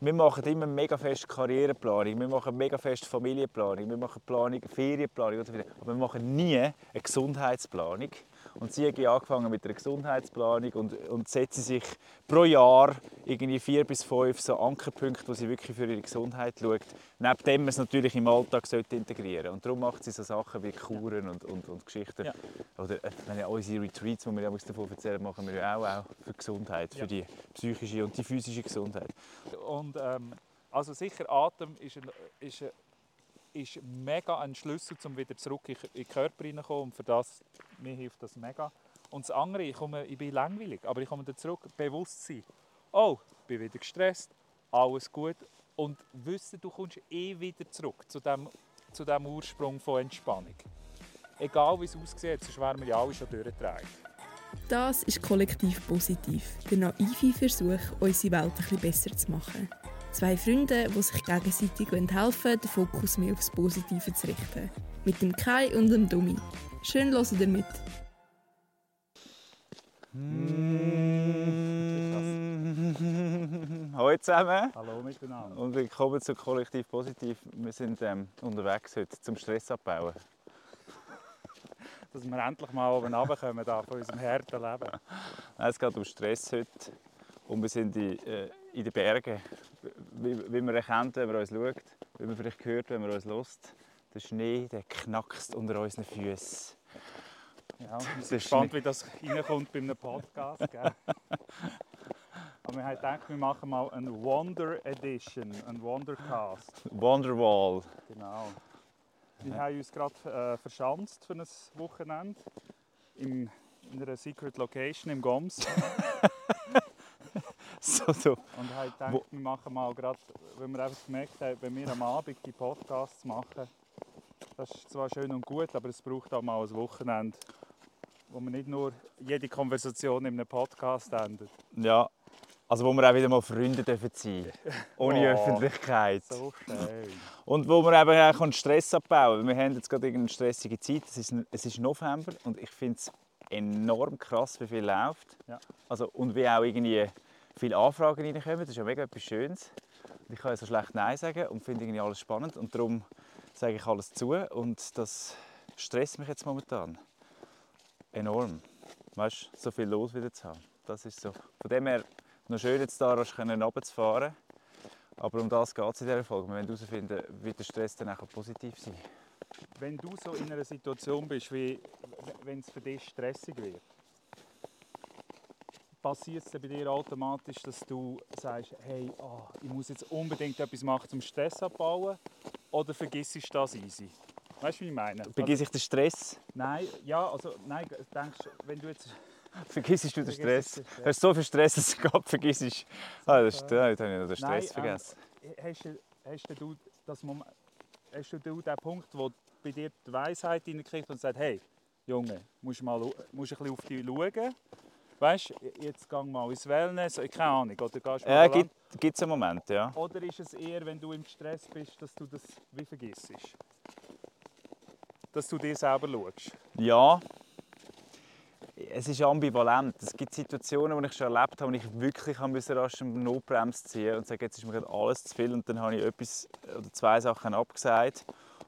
Wir machen immer mega fest Karriereplanung, wir machen mega fest Familienplanung, wir machen Planung, Ferienplanung. Aber wir machen nie eine Gesundheitsplanung. Und sie hat angefangen mit einer Gesundheitsplanung und, und setzt sich pro Jahr irgendwie vier bis fünf so Ankerpunkte, wo sie wirklich für ihre Gesundheit schaut. Neben dem man es natürlich im Alltag sollte integrieren Und darum macht sie so Sachen wie Kuren und, und, und Geschichten. Ja. Oder äh, wenn ja unsere Retreats, die wir davon erzählen, machen wir ja auch, auch für Gesundheit, für Ja. die psychische und die physische Gesundheit. Und ähm, also sicher Atem ist, ein, ist, ein, ist mega ein Schlüssel, um wieder zurück in, den Körper reinzukommen. Und für das, mir hilft das mega. Und das andere, ich, komme, ich bin langweilig, aber ich komme da zurück, Bewusstsein. Oh, ich bin wieder gestresst, alles gut. Und wissen, du kommst eh wieder zurück zu dem, zu dem Ursprung von Entspannung. Egal wie es aussieht, sonst wären wir ja alle schon durchgetragen. Das ist kollektiv positiv. Der naive Versuch, unsere Welt ein bisschen besser zu machen. Zwei Freunde, die sich gegenseitig helfen wollen, den Fokus mehr aufs Positive zu richten. Mit dem Kai und dem Dummi. Schön hören ihr mit. Hallo zusammen Hallo miteinander. und willkommen zu Kollektiv Positiv. Wir sind ähm, unterwegs heute zum Stress abbauen. Dass wir endlich mal oben runterkommen da von unserem harten Leben. Nein, Es geht um Stress heute und wir sind in, äh, in den Bergen. Wie, wie man erkennt, wenn man uns schaut, wie man vielleicht hört, wenn man uns hört. Der Schnee der knackst unter unseren Füßen. Ja, sind ist gespannt, wie das reinkommt bei einem Podcast. Gell? Aber wir haben gedacht, wir machen mal eine Wonder Edition, einen Wondercast. Wonderwall. Genau. Wir haben uns gerade äh, verschanzt für ein Wochenende im, in einer Secret Location im Goms. So, so. Und haben gedacht, Wo- wir machen mal gerade, weil wir einfach gemerkt haben, wenn wir am Abend die Podcasts machen, das ist zwar schön und gut, aber es braucht auch mal ein Wochenende, wo man nicht nur jede Konversation in einem Podcast endet. Ja. Also wo wir auch wieder mal Freunde dürfen sein Ohne Oh. Öffentlichkeit. So schön. Und wo man eben auch Stress abbauen kann. Wir haben jetzt gerade eine stressige Zeit. Es ist, es ist November und ich finde es enorm krass, wie viel läuft. Ja. Also, und wie auch irgendwie viele Anfragen reinkommen. Das ist ja mega etwas Schönes. Ich kann ja so schlecht Nein sagen und finde irgendwie alles spannend. Und darum sage ich alles zu. Und das stresst mich jetzt momentan. Enorm. Weißt so viel los wieder zu haben. Das ist so. Von dem her noch schön, jetzt da runterzufahren. Aber um das geht es in dieser Folge. Wir wollen herausfinden, wie der Stress dann auch positiv sein kann. Wenn du so in einer Situation bist, wie wenn es für dich stressig wird, passiert es bei dir automatisch, dass du sagst, hey, ah, ich muss jetzt unbedingt etwas machen, um Stress abzubauen? Oder vergisst du das easy? Weißt du, wie ich meine? Vergiss ich den Stress? Nein, ja, also nein, denkst, wenn du jetzt Vergisst du den Stress? den Stress. Du hast so viel Stress, dass du gerade vergisst. Ah, das ist, ja, jetzt habe ich noch den Nein, Stress ähm, vergessen. hast, du- hast du das Moment, hast du den Punkt, wo bei dir die Weisheit hineinkriegt und sagt, hey, Junge, musst mal musst ein bisschen auf dich schauen. Weißt du, jetzt geh mal ins Wellness, äh, keine Ahnung, oder gehst Ja, mal gibt es einen Moment, ja. Oder ist es eher, wenn du im Stress bist, dass du das wie vergisst? Dass du dir selber schaust. Ja. Es ist ambivalent. Es gibt Situationen, die ich schon erlebt habe, wo ich wirklich müssen, rasch eine Notbremse ziehen und sagen, jetzt ist mir gerade alles zu viel. Und dann habe ich etwas oder zwei Sachen abgesagt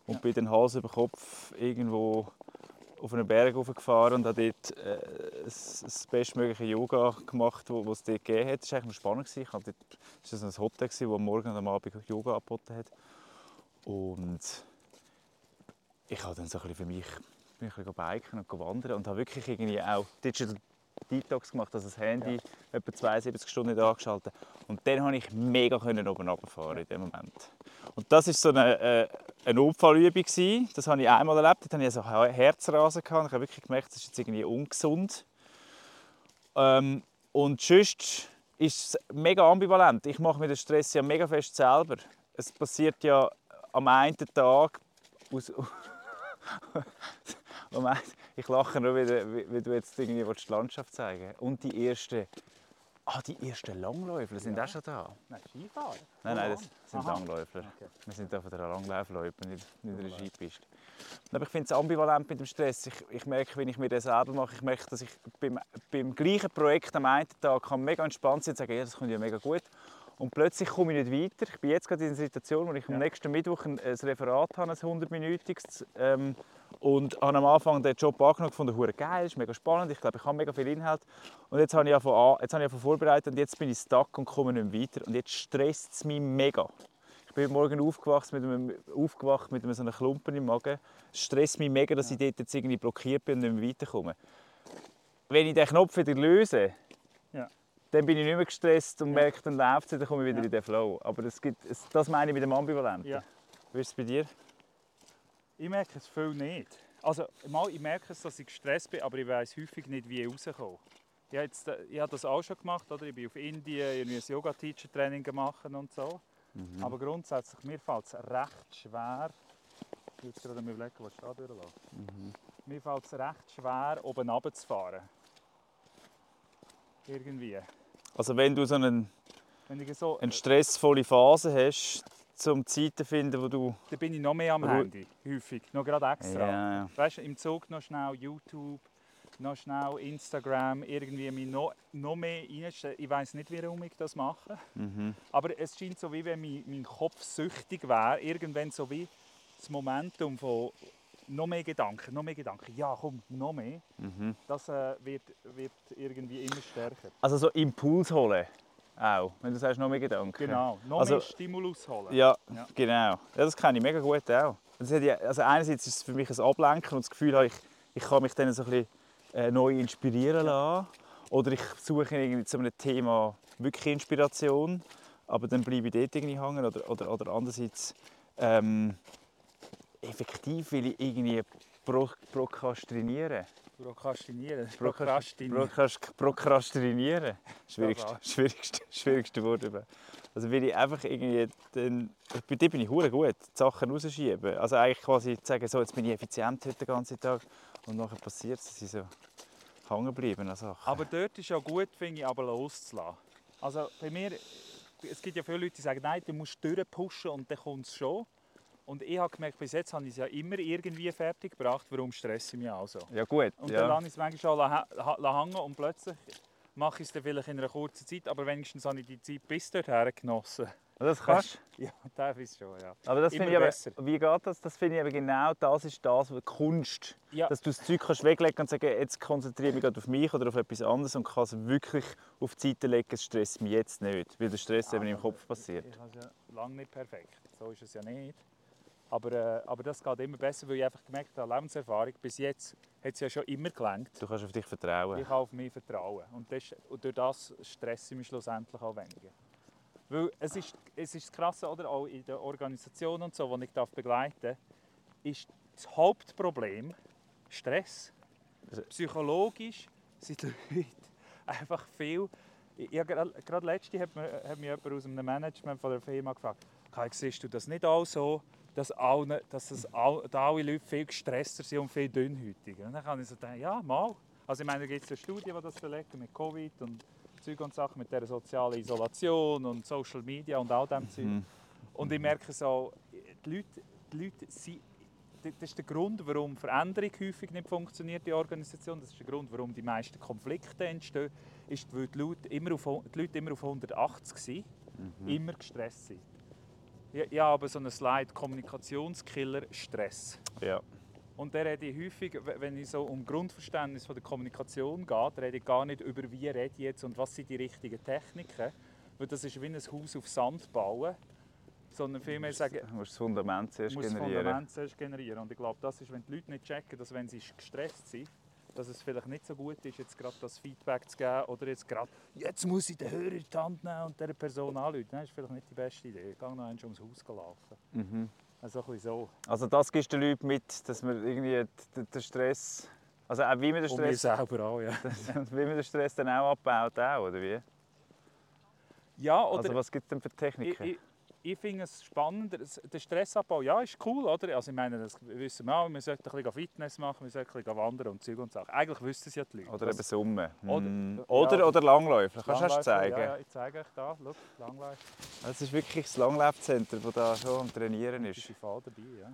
und Ja. bin dann Hals über Kopf irgendwo auf einen Berg hochgefahren und habe dort äh, das, das bestmögliche Yoga gemacht, was es dort gegeben hat. Das war eigentlich noch spannend. hatte dort, das war ein Hotel, das am Morgen und am Abend Yoga angeboten hat. Und ich habe dann so ein bisschen für mich bin ich biken und wandern und habe wirklich irgendwie auch Detox gemacht, also das Handy etwa 72 Stunden nicht angeschaltet. Und dann konnte ich mega können oben runterfahren in dem Moment. Und das war so eine, äh, eine Unfallübung. gewesen. Das habe ich einmal erlebt. Dort hatte ich so Herzrasen. Gehabt. Ich habe wirklich gemerkt, das ist jetzt irgendwie ungesund. Ähm, und sonst ist es mega ambivalent. Ich mache mir den Stress ja mega fest selber. Es passiert ja am einen Tag aus, einen- ich lache nur wie, wie du jetzt irgendwie willst, die Landschaft zeigen Und die ersten, ah, die ersten Langläufer sind Ja. auch schon da. Nein, Skifahren? Nein, nein, das sind Aha. Langläufer. Okay. Wir sind von der Langlaufloipe, nicht, nicht in der Skipiste. Aber ich finde es ambivalent mit dem Stress. Ich, ich merke, wenn ich mir das selber mache, ich merke, dass ich beim, beim gleichen Projekt am einen Tag kann mega entspannt sein und sagen, ja, das kommt ja mega gut. Und plötzlich komme ich nicht weiter. Ich bin jetzt gerade in einer Situation, wo ich Ja. am nächsten Mittwoch ein, ein Referat habe, ein 100-minütiges. Ähm, und habe am Anfang den Job angenommen, gefunden, hure geil, ist mega spannend. Ich glaube, ich habe mega viel Inhalt. Und jetzt habe ich angefangen, jetzt habe ich vorbereitet und jetzt bin ich stuck und komme nicht mehr weiter. Und jetzt stresst es mich mega. Ich bin heute Morgen aufgewacht mit einem, aufgewacht mit einem so einem Klumpen im Magen. Es stresst mich mega, dass ich dort jetzt irgendwie blockiert bin und nicht mehr weiterkomme. Wenn ich den Knopf wieder löse. Dann bin ich nicht mehr gestresst und merke, dann läuft es, dann komme ich wieder in den Flow. Aber es gibt, das meine ich mit dem Ambivalenten. Ja. Wie ist es bei dir? Ich merke es viel nicht. Also, mal, ich merke es, dass ich gestresst bin, aber ich weiß häufig nicht, wie ich rauskomme. Ich habe, jetzt, ich habe das auch schon gemacht. Oder? Ich bin auf Indien irgendwie ein Yoga-Teacher-Training gemacht und so. Mhm. Aber grundsätzlich, mir fällt es recht schwer. Ich will jetzt gerade überlegen, was da durchläuft. Mhm. Mir fällt es recht schwer, oben runterzufahren. Irgendwie. Also wenn du so einen, so, eine stressvolle Phase hast, zum Zeiten finden, wo du... dann bin ich noch mehr am Handy. Häufig. Noch gerade extra. Ja, Weißt du, im Zug noch schnell YouTube, noch schnell Instagram, irgendwie mich noch, noch mehr reinstellen. Ich weiß nicht, warum ich das mache. mhm. Aber es scheint so, wie wenn mein, mein Kopf süchtig wäre. Irgendwann so wie das Momentum von noch mehr Gedanken, noch mehr Gedanken. Ja, komm, noch mehr. Mhm. Das äh, wird, wird irgendwie immer stärker. Also so Impuls holen. Auch, wenn du sagst, noch mehr Gedanken. Genau, noch Also- mehr Stimulus holen. Ja, Ja. genau. Ja, das kenne ich mega gut auch. Ja, also einerseits ist es für mich ein Ablenken und das Gefühl ich, ich kann mich dann so ein bisschen äh, neu inspirieren lassen. Oder ich suche irgendwie zu einem Thema wirklich Inspiration, aber dann bleibe ich dort irgendwie hängen. Oder, oder, oder andererseits ähm, effektiv will ich irgendwie pro, prokrastinieren. Prokrastinieren. Prokras- Prokrastinieren. Prokras- Prokrastinieren. Schwierigste, schwierigste, schwierigste Wort. Also will ich einfach irgendwie, dann, bei dir bin ich hure gut, die Sachen rausschieben. Also eigentlich quasi sagen, so, jetzt bin ich effizient heute den ganzen Tag und nachher passiert es, dass ich so hängen bleiben an Sachen. Aber dort ist ja gut, finde ich, aber loszulassen. Also bei mir, es gibt ja viele Leute, die sagen, nein, du musst durchpushen und dann kommt es schon. Und ich habe gemerkt, bis jetzt habe ich es ja immer irgendwie fertig gebracht, warum stresse ich mich auch so. ja gut, Und ja. dann lasse ich es manchmal schon la- la- hängen und plötzlich mache ich es dann vielleicht in einer kurzen Zeit, aber wenigstens habe ich die Zeit bis dorthin genossen. das kannst Ja, teilweise schon, ja. aber das finde ich aber, besser. wie geht das? Das finde ich aber genau, das ist das, was Kunst Ja, dass du das Zeug kannst weglegen und sagen, jetzt konzentriere ich mich gerade auf mich oder auf etwas anderes und kann es wirklich auf die Seite legen, es stresst mich jetzt nicht, weil der Stress eben im Kopf passiert. Ich habe es ja lange nicht perfekt, so ist es ja nicht. Aber, äh, aber das geht immer besser, weil ich einfach gemerkt habe, Lebenserfahrung, bis jetzt hat es ja schon immer gelangt. Du kannst auf dich vertrauen. Ich kann auf mich vertrauen. Und, das, und durch das stresse ich mich schlussendlich auch weniger. Weil es ist, es ist das Krasse, oder? auch in der Organisation und so, die ich darf begleiten darf, ist das Hauptproblem Stress. Also- Psychologisch sind die Leute einfach viel... Ich, ich, gerade letzte hat, mir, hat mich jemand aus einem Management von der Firma gefragt, siehst du das nicht auch so, dass, alle, dass das all, da alle Leute viel gestresster sind und viel dünnhäutiger? Und dann kann ich so denken, ja, mal. Also ich meine, da gibt es eine Studie, die das belegt mit Covid und Zeug und Sachen, mit der sozialen Isolation und Social Media und all dem Zeug. Mhm. Und ich merke so, die Leute, die Leute sind, das ist der Grund, warum Veränderung häufig nicht funktioniert in der Organisation. Das ist der Grund, warum die meisten Konflikte entstehen. Ist, weil die Leute immer auf, die Leute immer auf 180 sind, immer gestresst sind. Ja, ich habe so einen Slide Kommunikationskiller Stress. Ja. Und da rede ich häufig, wenn es so um Grundverständnis von der Kommunikation geht, rede ich gar nicht über wie rede ich jetzt und was sind die richtigen Techniken. Weil das ist wie ein Haus auf Sand bauen. Sondern vielmehr sagen, Du musst das Fundament zuerst muss das generieren. Fundament zuerst generieren. Und ich glaube, das ist, wenn die Leute nicht checken, dass wenn sie gestresst sind, dass es vielleicht nicht so gut ist, jetzt gerade das Feedback zu geben oder jetzt gerade, jetzt muss ich den Hörer in die Hand nehmen und dieser Person anrufen. Das ist vielleicht nicht die beste Idee. Ich gehe noch einmal ums Haus laufen. Mhm. Also ein so. Also das gibst du den Leuten mit, dass man irgendwie den Stress, also auch wie man den Und mir Stress, selber auch, ja. wie man den Stress dann auch abbaut, auch, oder wie? Ja, oder Also was gibt es denn für Techniken? ich, ich finde es spannend, es- der Stressabbau, ja, ist cool, oder? Also ich meine, das wissen wir auch, wir sollten ein bisschen Fitness machen, wir sollten ein bisschen wandern und Zeug und Sachen. Eigentlich wüssten es ja die Leute. Oder Das- eben Summen. Oder- Mm. ja. Oder, oder Langläufer, kannst du erst zeigen? Ja, ich zeige euch da, schau, Langläufer. Das ist wirklich das Langlaufzentrum, das da schon am Trainieren ist ist. die Fall dabei, ja.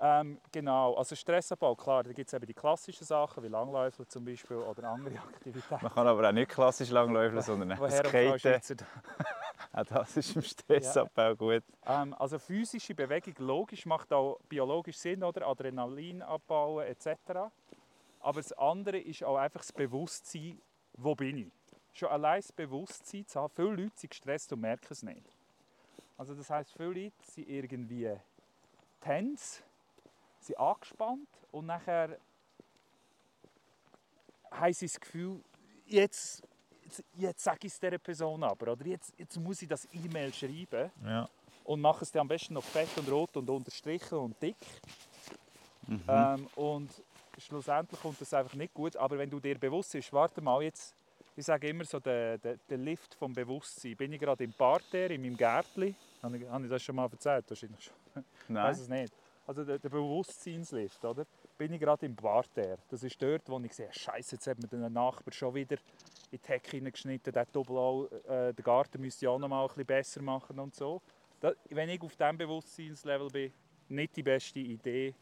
Ähm, genau, also Stressabbau, klar, da gibt es eben die klassischen Sachen, wie Langläufer zum Beispiel oder andere Aktivitäten. Man kann aber auch nicht klassisch Langläufeln, sondern Skaten. Auch das ist im Stressabbau gut. Ähm, also physische Bewegung, logisch, macht auch biologisch Sinn, oder? Adrenalin abbauen etc. Aber das andere ist auch einfach das Bewusstsein, wo bin ich? Schon allein das Bewusstsein zu haben. Viele Leute sind gestresst und merken es nicht. Also das heißt, viele Leute sind irgendwie tens, sind angespannt und nachher haben sie das Gefühl, jetzt, jetzt, jetzt sage ich es dieser Person aber, oder jetzt, jetzt muss ich das E-Mail schreiben Ja. und machen es dann am besten noch fett und rot und unterstrichen und dick. Mhm. Ähm, und schlussendlich kommt das einfach nicht gut. Aber wenn du dir bewusst bist, warte mal jetzt, ich sage immer so, der, der, der Lift vom Bewusstsein. Bin ich gerade im Parterre, in meinem Gärtchen? Habe ich, habe ich das schon mal erzählt? Wahrscheinlich schon. Ich weiß Nein. es nicht. Also der, der Bewusstseinslift, oder? Bin ich gerade im Parterre. Das ist dort, wo ich sehe, Scheiße, jetzt hat mir der Nachbar schon wieder in die Hecke hineingeschnitten. Der Doppel äh, der Garten müsste ich auch noch mal ein bisschen besser machen und so. Da, wenn ich auf diesem Bewusstseinslevel bin, nicht die beste Idee,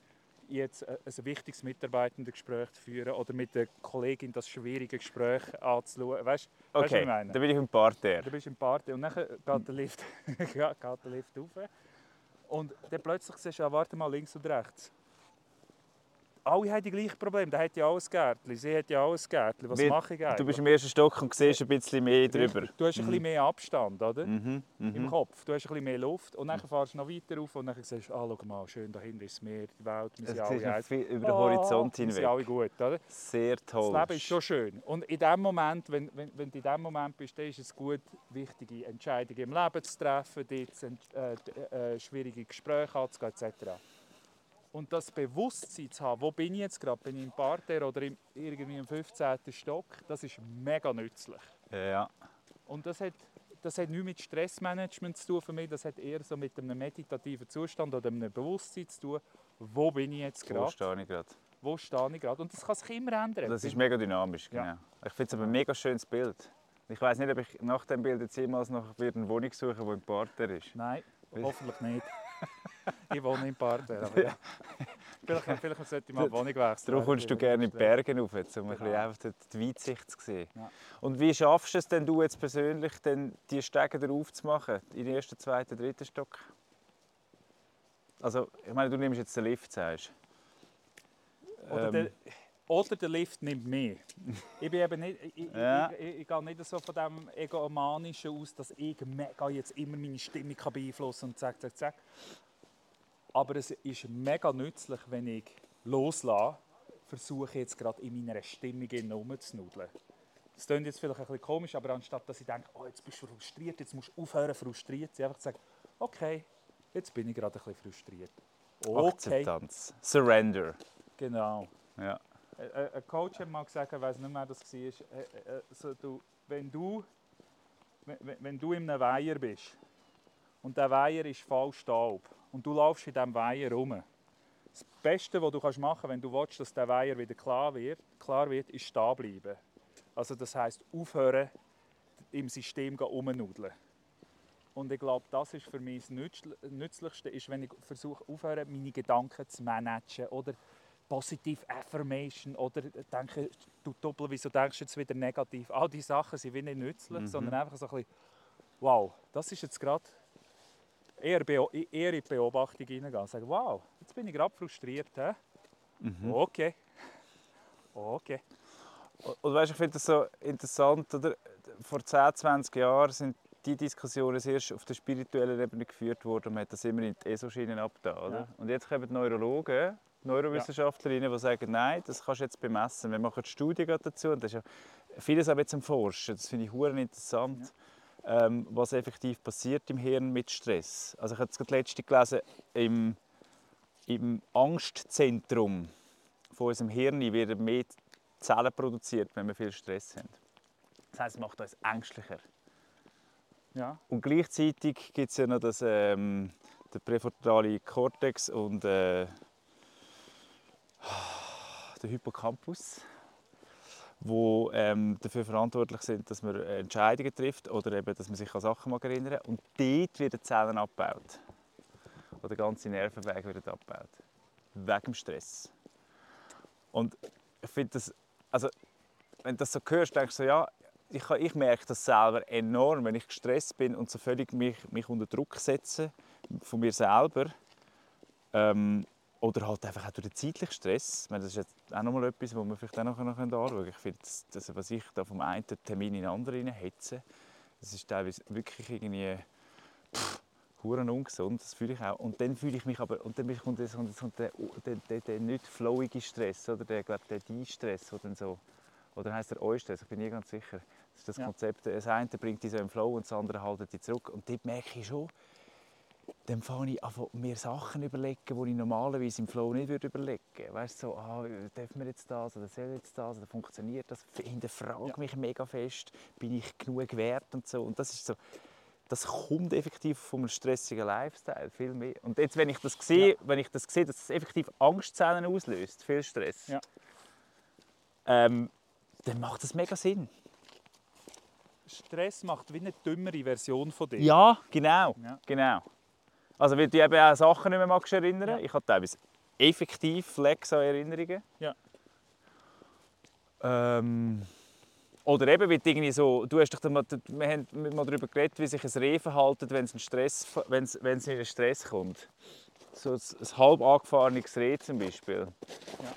jetzt ein, ein wichtiges Mitarbeitendengespräch zu führen oder mit der Kollegin das schwierige Gespräch anzuschauen. Weißt, du, was Okay, ich meine? dann bin ich im Parterre. Du bist im Party und dann geht der Lift, geht der Lift rauf. Und dann plötzlich siehst du, ah, warte mal, links und rechts. Alle haben die gleichen Probleme. Der hat ja ein Gärtchen, sie hat ja ein Gärtchen. Was Weil mache ich eigentlich? Du bist im ersten Stock und siehst ein bisschen mehr drüber. Du hast ein bisschen mehr Abstand, oder? Mhm, Im mhm. Kopf. Du hast ein bisschen mehr Luft. Und dann fahrst du noch weiter rauf und dann siehst du, ah, schau mal, schön, da hinten ist das Meer, die Welt, wir sind alle ist viel über den Ah, Horizont Wir sind hinweg. alle gut, oder? Sehr toll. Das Leben ist schon schön. Und in dem Moment, wenn, wenn, wenn du in diesem Moment bist, dann ist es gut, wichtige Entscheidungen im Leben zu treffen, dort äh, äh, schwierige Gespräche anzugehen etc. Und das Bewusstsein zu haben, wo bin ich jetzt gerade, bin ich im Parterre oder im, irgendwie im 15. Stock, das ist mega nützlich. Ja. Und das hat, das hat nichts mit Stressmanagement zu tun für mich, das hat eher so mit einem meditativen Zustand oder einem Bewusstsein zu tun, wo bin ich jetzt gerade, stehe ich gerade. wo stehe ich gerade. Und das kann sich immer ändern. Das ist mega dynamisch, Ja. genau. Ich finde es aber ein mega schönes Bild. Ich weiß nicht, ob ich nach dem Bild jetzt jemals noch wieder eine Wohnung suche, die im Parterre ist. Nein, hoffentlich nicht. Ich wohne im Parterre, aber ja. vielleicht, vielleicht sollte ich mal die Wohnung wechseln. Darum kommst du gerne in die Berge rauf, um ein Genau. bisschen einfach die Weitsicht zu sehen. Ja. Und wie schaffst du es denn du jetzt persönlich, denn die Stege darauf zu machen? In den ersten, zweiten, dritten Stock? Also, ich meine, du nimmst jetzt den Lift, sagst. Oder, Ähm, der, oder der Lift nimmt mehr. Ich, bin eben nicht, ich, Ja. ich, ich, ich gehe nicht so von dem Egomanischen aus, dass ich mega jetzt immer meine Stimmung kann beeinflussen und zack, zack, zack. Aber es ist mega nützlich, wenn ich loslasse, versuche jetzt gerade in meiner Stimmung herumzunudeln. Das klingt jetzt vielleicht ein bisschen komisch, aber anstatt dass ich denke, oh, jetzt bist du frustriert, jetzt musst du aufhören frustriert, sein, einfach sagen, okay, jetzt bin ich gerade ein bisschen frustriert. Okay, Akzeptanz. Surrender. genau. Ja. Äh, äh, Ein Coach hat mal gesagt, ich weiß nicht mehr, was das war, äh, äh, so, du, wenn, du, wenn, du in einem Weiher bist und der Weiher ist voll Staub und du laufst in diesem Weiher rum, das Beste, was du machen kannst, wenn du willst, dass der Weiher wieder klar wird, klar wird ist stehen bleiben. Also das heisst, aufhören, im System umnudeln. Und ich glaube, das ist für mich das Nützl- Nützlichste, ist, wenn ich versuche, aufhören, meine Gedanken zu managen oder positive Affirmation oder denke, du Doppel, wieso denkst du jetzt wieder negativ? All diese Sachen sind wie nicht nützlich, sondern einfach so ein bisschen, wow, das ist jetzt gerade eher, beo- eher in die Beobachtung hineingehen. Sagen, wow, jetzt bin ich gerade frustriert. He? Okay. Okay. Und weißt, ich finde das so interessant, oder? vor 10, 20 Jahren sind die Diskussionen erst auf der spirituellen Ebene geführt worden und man hat das immer in die ESO-Schienen abgetan. Oder? Ja. Und jetzt kommen die Neurologen, Neurowissenschaftlerinnen, die sagen, nein, das kannst du jetzt bemessen. Wir machen Studien gerade dazu und das ist ja vieles auch jetzt am Forschen. Das finde ich hure interessant, ähm, was effektiv passiert im Hirn mit Stress. Also ich habe es gerade letzte gelesen, im, im Angstzentrum von unserem Hirn werden mehr Zellen produziert, wenn wir viel Stress haben. Das heißt, es macht uns ängstlicher. Ja. Und gleichzeitig gibt es ja noch das, ähm, den präfrontale Kortex und äh, den Hippocampus, wo ähm, dafür verantwortlich sind, dass man Entscheidungen trifft oder eben, dass man sich an Sachen mag erinnern Und dort werden die Zellen abgebaut. Oder ganze Nervenwege werden abgebaut. Wegen dem Stress. Und ich finde das, also wenn du das so hörst, denkst du so, ja, ich, ich merke das selber enorm, wenn ich gestresst bin und so völlig mich, mich unter Druck setze von mir selber. Ähm, oder halt einfach auch durch den zeitlichen Stress. Ich meine, das ist jetzt auch noch mal etwas, was wir vielleicht auch noch, anschauen können. Ich finde, das, das, was ich da vom einen Termin in den anderen hetze, das ist teilweise wirklich irgendwie pff, huren ungesund. Das fühle ich auch. Und dann fühle ich mich aber, und dann kommt, das, kommt der, der, der, der nicht flowige Stress, oder der, glaub, der Die-Stress, der dann so, oder heißt der Eu-Stress, ich bin nie ganz sicher. Das ist das Ja. Konzept. Das eine bringt dich so im Flow und das andere haltet dich zurück. Und dort merke ich schon, dann fange ich an, mir Sachen überlegen, die ich normalerweise im Flow nicht würde überlegen würde. Weißt du, so, ah, darf man jetzt das oder soll jetzt das oder funktioniert das? Hinterfrage Ja. mich mega fest, bin ich genug wert und so. Und das ist so, das kommt effektiv vom stressigen Lifestyle viel mehr. Und jetzt, wenn ich das sehe, wenn ich das sehe, dass es effektiv Angstzellen auslöst, viel Stress, Ja. ähm, dann macht das mega Sinn. Stress macht wie eine dümmere Version von dir. Ja, genau. Ja. genau. Also weil du eben auch Sachen nicht mehr magst erinnern. Ja. Ich habe teilweise effektiv Flex an Erinnerungen. Ja. Ähm, oder eben, weil du irgendwie so, du hast dich mal, wir haben mal darüber geredet, wie sich ein Reh verhält, wenn es, Stress, wenn es, wenn es in einen Stress kommt. So ein, ein halb angefahrenes Reh zum Beispiel.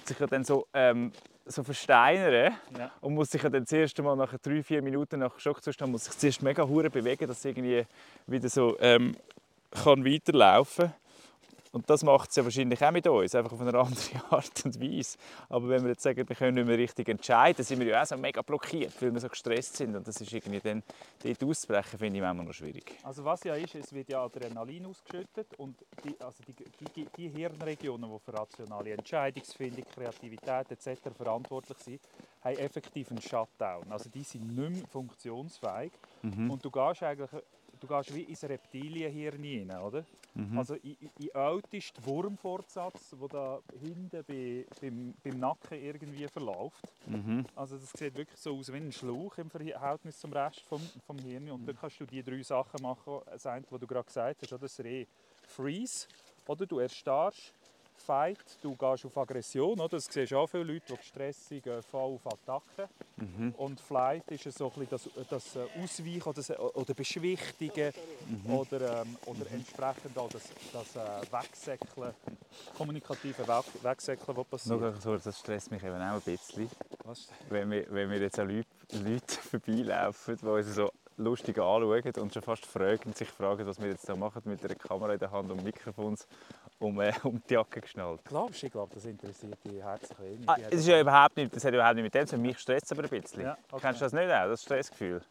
Sich ja dann so, ähm, so versteinern Ja. und muss sich ja dann das erste Mal nach drei, vier Minuten nach Schockzustand muss sich zuerst mega hure bewegen, dass irgendwie wieder so ähm, kann weiterlaufen und das macht es ja wahrscheinlich auch mit uns, einfach auf eine andere Art und Weise. Aber wenn wir jetzt sagen, wir können nicht mehr richtig entscheiden, sind wir ja auch so mega blockiert, weil wir so gestresst sind. Und das ist irgendwie dann, dort auszubrechen, finde ich manchmal noch schwierig. Also was ja ist, es wird ja Adrenalin ausgeschüttet und die, also die, die, die Hirnregionen, die für rationale Entscheidungsfindung, Kreativität etc. verantwortlich sind, haben effektiv einen Shutdown. Also die sind nicht mehr funktionsfähig und du gehst eigentlich du gehst wie ins Reptilienhirn hinein, oder? Also in, ältesten Wurmfortsatz, der da hinten bei, beim, beim Nacken irgendwie verläuft. Also das sieht wirklich so aus wie ein Schlauch im Verhältnis zum Rest vom, vom Hirn. Und dann kannst du die drei Sachen machen, das eine, was du gerade gesagt hast, oder? das Reh Freeze, oder du erstarrst, Fight, du gehst auf Aggression, oder? das siehst auch viele Leute, die gestresst sind, gehen voll auf Attacke. Und Flight ist so ein bisschen das, das äh, Ausweichen oder, das, oder Beschwichtigen oder, ähm, oder entsprechend auch das, das äh, Wegsäckeln, kommunikative Weg Wegsäckeln, was passiert. Nur das stresst mich eben auch ein bisschen, Was? wenn wir, wenn wir jetzt an Leute, Leute vorbeilaufen, die uns so lustig anschauen und schon fast fragen, sich fragen, was wir jetzt da machen mit einer Kamera in der Hand und Mikrofons um, äh, um die Jacke geschnallt. Glaubst du, ich glaube, das interessiert dich herzlich wenig. Ah, es haben- ist ja überhaupt nicht, das hat überhaupt nicht mit dem zu tun. Mich stresst es aber ein bisschen. Ja, okay. Kennst du das nicht auch, das Stressgefühl?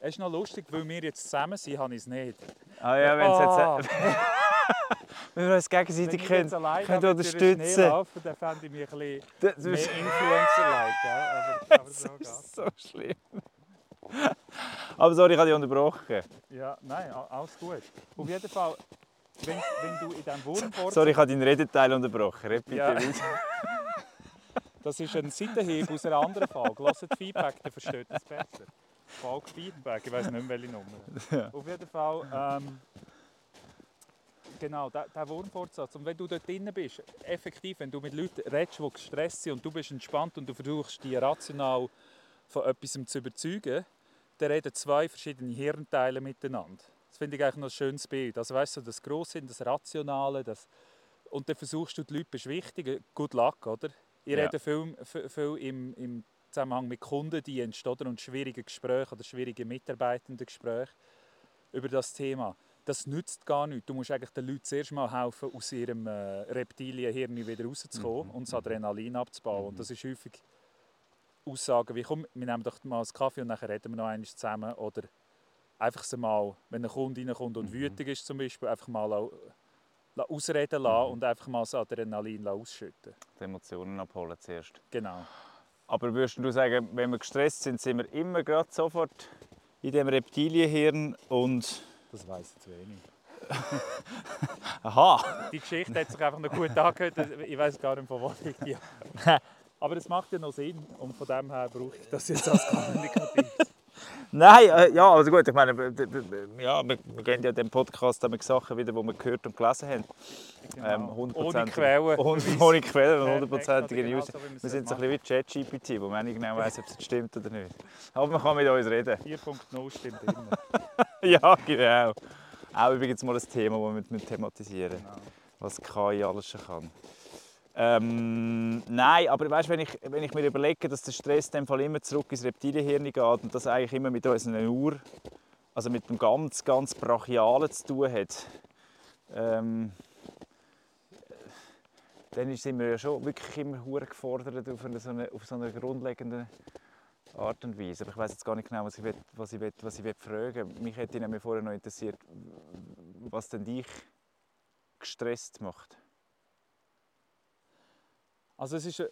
Es ist noch lustig, weil wir jetzt zusammen sind, habe ich es nicht. Ah ja, wenn Ah, jetzt, wenn wir uns gegenseitig können, können unterstützen. laufe, dann fände ich mich ein bisschen Das mehr ist Influencer-like. Aber, so geht's. so schlimm. Aber sorry, ich habe dich unterbrochen. Ja, nein, alles gut. Auf jeden Fall, wenn, wenn du in diesem Wurmfortsatz... Sorry, ich habe deinen Redeteil unterbrochen. Red bitte Ja. Das ist ein Seitenhieb aus einer anderen Folge. Hört Feedback, dann versteht es besser. Folge Feedback, ich weiß nicht mehr, welche Nummer. Auf jeden Fall, ähm, genau, der, der Wurmfortsatz. Und wenn du dort drin bist, effektiv, wenn du mit Leuten redest, die gestresst sind und du bist entspannt und du versuchst, die rational von etwas zu überzeugen, dann reden zwei verschiedene Hirnteile miteinander. Das finde ich eigentlich noch ein schönes Bild. Also weißt du, das Grosse, das Rationale, das und dann versuchst du die Leute zu beschwichtigen. Good luck, oder? Ich Ja. rede viel, viel, im, im Zusammenhang mit Kundendienst oder? und schwierigen Gesprächen oder schwierigen Mitarbeitendengesprächen über das Thema. Das nützt gar nichts. Du musst eigentlich den Leuten zuerst mal helfen, aus ihrem äh, Reptilienhirn wieder rauszukommen und das Adrenalin abzubauen. Und das ist häufig Aussagen wie, komm, wir nehmen doch mal einen Kaffee und dann reden wir noch einmal zusammen. Oder einfach so mal, wenn ein Kunde reinkommt und wütend ist zum Beispiel, einfach mal la- ausreden lassen und einfach mal das Adrenalin ausschütten. Die Emotionen abholen zuerst. Genau. Aber würdest du sagen, wenn wir gestresst sind, sind wir immer gerade sofort in dem Reptilienhirn und... Das weiß ich zu wenig. Aha! Die Geschichte hat sich einfach noch gut angehört. Ich weiß gar nicht, von wo ich die habe. Aber es macht ja noch Sinn und von dem her brauche ich das jetzt als kommunikativ. Nein, äh, ja, also gut, ich meine, ja, wir, wir gehen ja in dem Podcast damit Sachen wieder, die wir gehört und gelesen haben. Ähm, Genau. Ohne hundertprozentig- Quellen. Ohne, ohne Quellen und hundertprozentige extra News. wir sind so ein bisschen wie ChatGPT, wo man nicht genau weiß, ob es stimmt oder nicht. Aber man kann mit uns reden. 4.0 stimmt immer. ja, genau. Auch übrigens mal ein Thema, das wir thematisieren Genau. was KI alles schon kann. Ähm, nein, aber weißt, wenn, ich, wenn ich mir überlege, dass der Stress in dem Fall immer zurück ins Reptilienhirn geht und das eigentlich immer mit unseren Uhr, also mit dem ganz, ganz Brachialen zu tun hat, ähm, dann sind wir ja schon wirklich immer hure gefordert auf, eine, so auf so einer grundlegenden Art und Weise. Aber ich weiß jetzt gar nicht genau, was ich, will, was ich, will, was ich will fragen Mich hätte nämlich vorher noch interessiert, was denn dich gestresst macht. Also es ist äh,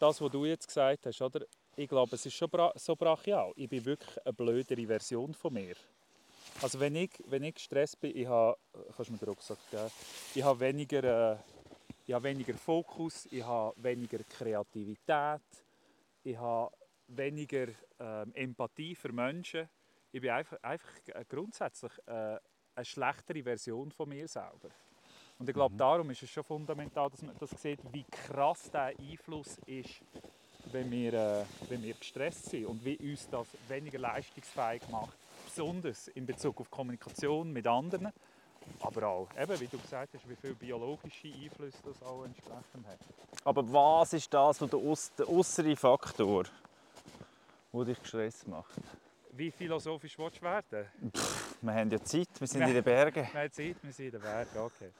das, was du jetzt gesagt hast, oder? Ich glaube, es ist schon bra so brachial. Ich bin wirklich eine blödere Version von mir. Also wenn ich, wenn ich gestresst bin, ich habe, kannst du mir den Rucksack geben? Ich habe weniger, äh, ich habe weniger Fokus, ich habe weniger Kreativität, ich habe weniger ähm, Empathie für Menschen. Ich bin einfach, einfach grundsätzlich äh, eine schlechtere Version von mir selber. Und ich glaube, darum ist es schon fundamental, dass man das sieht, wie krass der Einfluss ist, wenn wir, äh, wenn wir gestresst sind und wie uns das weniger leistungsfähig macht. Besonders in Bezug auf Kommunikation mit anderen, aber auch, eben, wie du gesagt hast, wie viele biologische Einflüsse das auch entsprechend hat. Aber was ist das, was der, äußere Faktor, der dich gestresst macht? Wie philosophisch willst du werden? Wir haben ja Zeit, wir sind in den Bergen. Wir haben Zeit, wir sind in den Bergen, okay.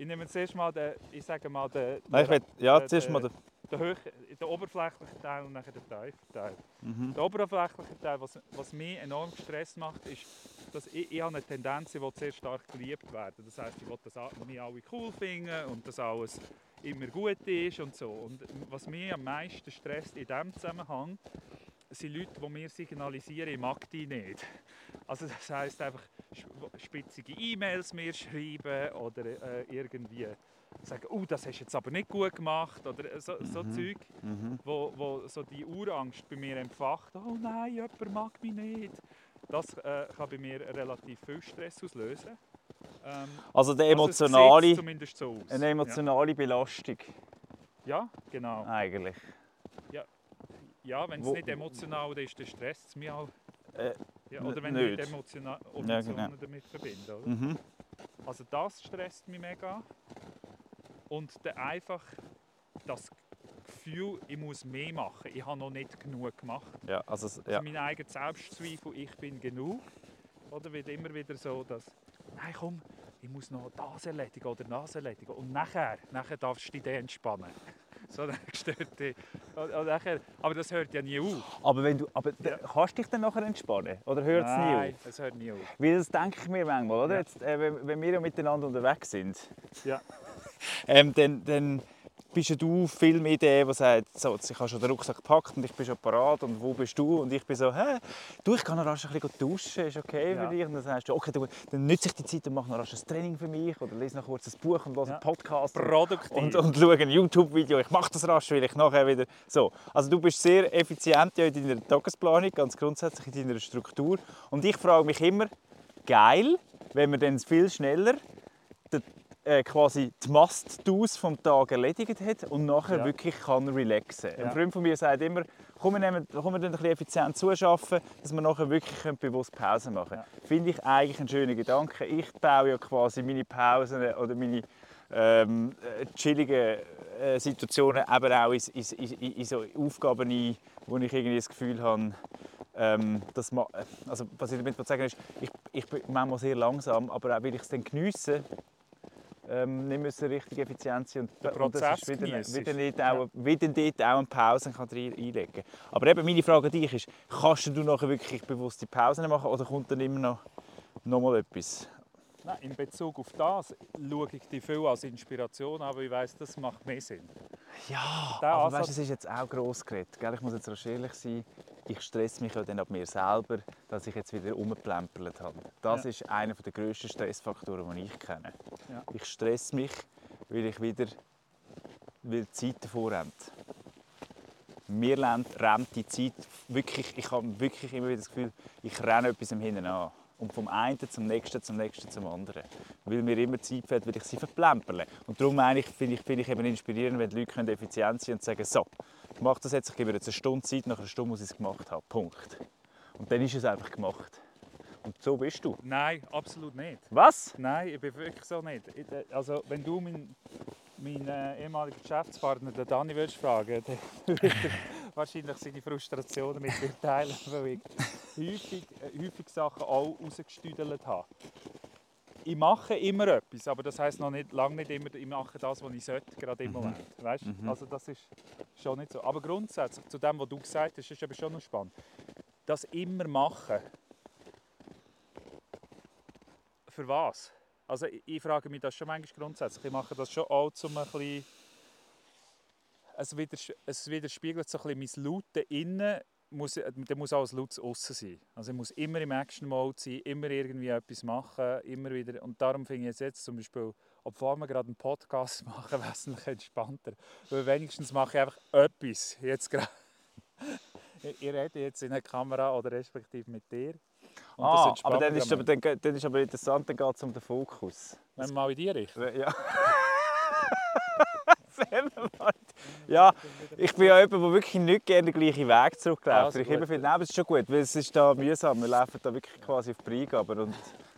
Ich nehme zuerst mal den, ich sage mal den, Nein, ich will, ja, zuerst mal den, den, hoch, den oberflächlichen Teil und nachher den tiefen Teil. Mhm. Der oberflächliche Teil, was, was mich enorm gestresst macht, ist, dass ich, ich habe eine Tendenz, ich will sehr stark geliebt werden. Das heisst, ich will, dass mich alle cool finden und dass alles immer gut ist und so. Und was mich am meisten stresst in diesem Zusammenhang, sind Leute, die mir signalisieren, ich mag dich nicht. Also das heisst einfach spitzige E-Mails mir schreiben oder äh, irgendwie sagen, oh, das hast du jetzt aber nicht gut gemacht oder äh, so, so Zeug, Mhm. wo, wo so die Urangst bei mir entfacht, oh nein, jemand mag mich nicht. Das äh, kann bei mir relativ viel Stress auslösen. Ähm, Also eine also emotionale, zumindest so eine emotionale Belastung Ja, ja genau. eigentlich. Ja, wenn es nicht emotional ist, dann stresst es mich auch. Äh, ja, oder wenn ich nicht. emotional, Ja, Emotionen genau. damit verbinde. Oder? Mhm. Also das stresst mich mega. Und dann einfach das Gefühl, ich muss mehr machen. Ich habe noch nicht genug gemacht. Ja, also, es- Also ja. mein eigener Selbstzweifel, ich bin genug. Oder wird immer wieder so, dass, nein komm, ich muss noch das erledigen oder das erledigen. Und nachher, nachher darfst du dich dann entspannen. So eine gestörte... nachher, aber das hört ja nie auf. Aber, wenn du, aber Ja. kannst du dich dann nachher entspannen? Oder hört es nie Nein, auf? es hört nie auf. Weil das denke ich mir manchmal, oder? Ja. Jetzt, äh, wenn, wenn wir ja miteinander unterwegs sind, Ja. ähm, dann, dann bist du viel mehr der, der sagt, so, ich habe schon den Rucksack gepackt und ich bin schon parat und wo bist du? Und ich bin so, hä, du, ich kann noch rasch ein bisschen duschen, ist okay Ja. für dich? Und dann sagst du, okay, du, dann nütze ich die Zeit und mache noch rasch ein Training für mich oder lese noch kurz ein Buch und höre Ja. einen Podcast. und- Produktiv. und, und schaue ein YouTube-Video. Ich mache das rasch, weil ich nachher wieder... So. Also du bist sehr effizient ja in deiner Tagesplanung, ganz grundsätzlich in deiner Struktur. Und ich frage mich immer, geil, wenn man dann viel schneller den, äh, quasi die Must-Dos vom Tag erledigt hat und nachher Ja. wirklich kann relaxen. Ja. Ein Freund von mir sagt immer, komm, wir, nehmen, komm, wir dann ein bisschen effizient zuschaffen, dass wir nachher wirklich bewusst Pause machen können. Ja. Finde ich eigentlich einen schönen Gedanken. Ich baue ja quasi meine Pausen oder meine ähm, äh, chilligen äh, Situationen eben auch in, in, in, in so Aufgaben ein, wo ich irgendwie das Gefühl habe, ähm, dass ma also, was ich damit sagen will, ist, ich, ich bin manchmal sehr langsam, aber auch weil ich es dann geniesse, ähm, nicht müssen richtig effizient sein und, Den und das Prozess wieder, geniessest. wieder, nicht auch, wieder dort auch eine Pause kann einlegen Aber eben meine Frage an dich ist, kannst du nachher wirklich bewusste Pausen machen oder kommt dann immer noch, noch mal etwas? Nein, in Bezug auf das schaue ich die viel als Inspiration an, weil ich weiss, das macht mehr Sinn. Ja, Der aber Ansatz- weißt, es ist jetzt auch gross geredet. Gell? Ich muss jetzt rasch ehrlich sein. Ich stress mich ja dann ab mir selber, dass ich jetzt wieder rumgeplempelt habe. Das Ja. ist einer der grössten Stressfaktoren, die ich kenne. Ja. Ich stress mich, weil ich wieder weil die Zeit davor rennt. mir rennt, die Zeit wirklich, ich habe wirklich immer wieder das Gefühl, ich renne etwas im Hinten an. Und vom einen zum nächsten, zum nächsten, zum anderen. Weil mir immer Zeit fehlt, weil ich sie verplemperle. Und darum meine ich, finde ich, finde ich eben inspirierend, wenn die Leute effizient sind und sagen, so, ich mache das jetzt, ich gebe jetzt eine Stunde Zeit, nach einer Stunde muss ich es gemacht haben. Punkt. Und dann ist es einfach gemacht. Und so bist du. Nein, absolut nicht. Was? Nein, ich bin wirklich so nicht. Ich- Also, wenn du meinen mein, äh, ehemaligen Geschäftspartner, den Dani, würdest fragen, dann würde er wahrscheinlich seine Frustrationen mit dir teilen, weil ich häufig, äh, häufig Sachen auch rausgestüdelt habe. Ich mache immer etwas, aber das heisst noch nicht, lange nicht immer, ich mache das, was ich sollte, gerade im Moment. Weißt? Also das ist schon nicht so. Aber grundsätzlich, zu dem, was du gesagt hast, ist eben schon noch spannend. Das immer machen. Für was? Also ich, ich frage mich das schon manchmal grundsätzlich. Ich mache das schon auch, um ein bisschen... Es, widers es widerspiegelt so ein bisschen mein Lauten innen, muss, da muss auch ein Lautes aussen sein. Also ich muss immer im Action-Mode sein, immer irgendwie etwas machen, immer wieder... Und darum finde ich jetzt, jetzt zum Beispiel, obwohl wir gerade einen Podcast machen, wesentlich entspannter. Weil wenigstens mache ich einfach etwas. Jetzt gerade... Ich ich rede jetzt in der Kamera oder respektive mit dir. Und das Ah, aber dann ist, aber, dann, dann ist aber interessant, dann geht es um den Fokus. Wenn wir mal in die Richtung. Ja. Ja, ich bin ja jemand, der wirklich nicht gerne den gleichen Weg zurückläuft. Also ich immer finde, nein, aber es ist schon gut, weil es ist da mühsam. Wir laufen da wirklich quasi auf die Freigabe und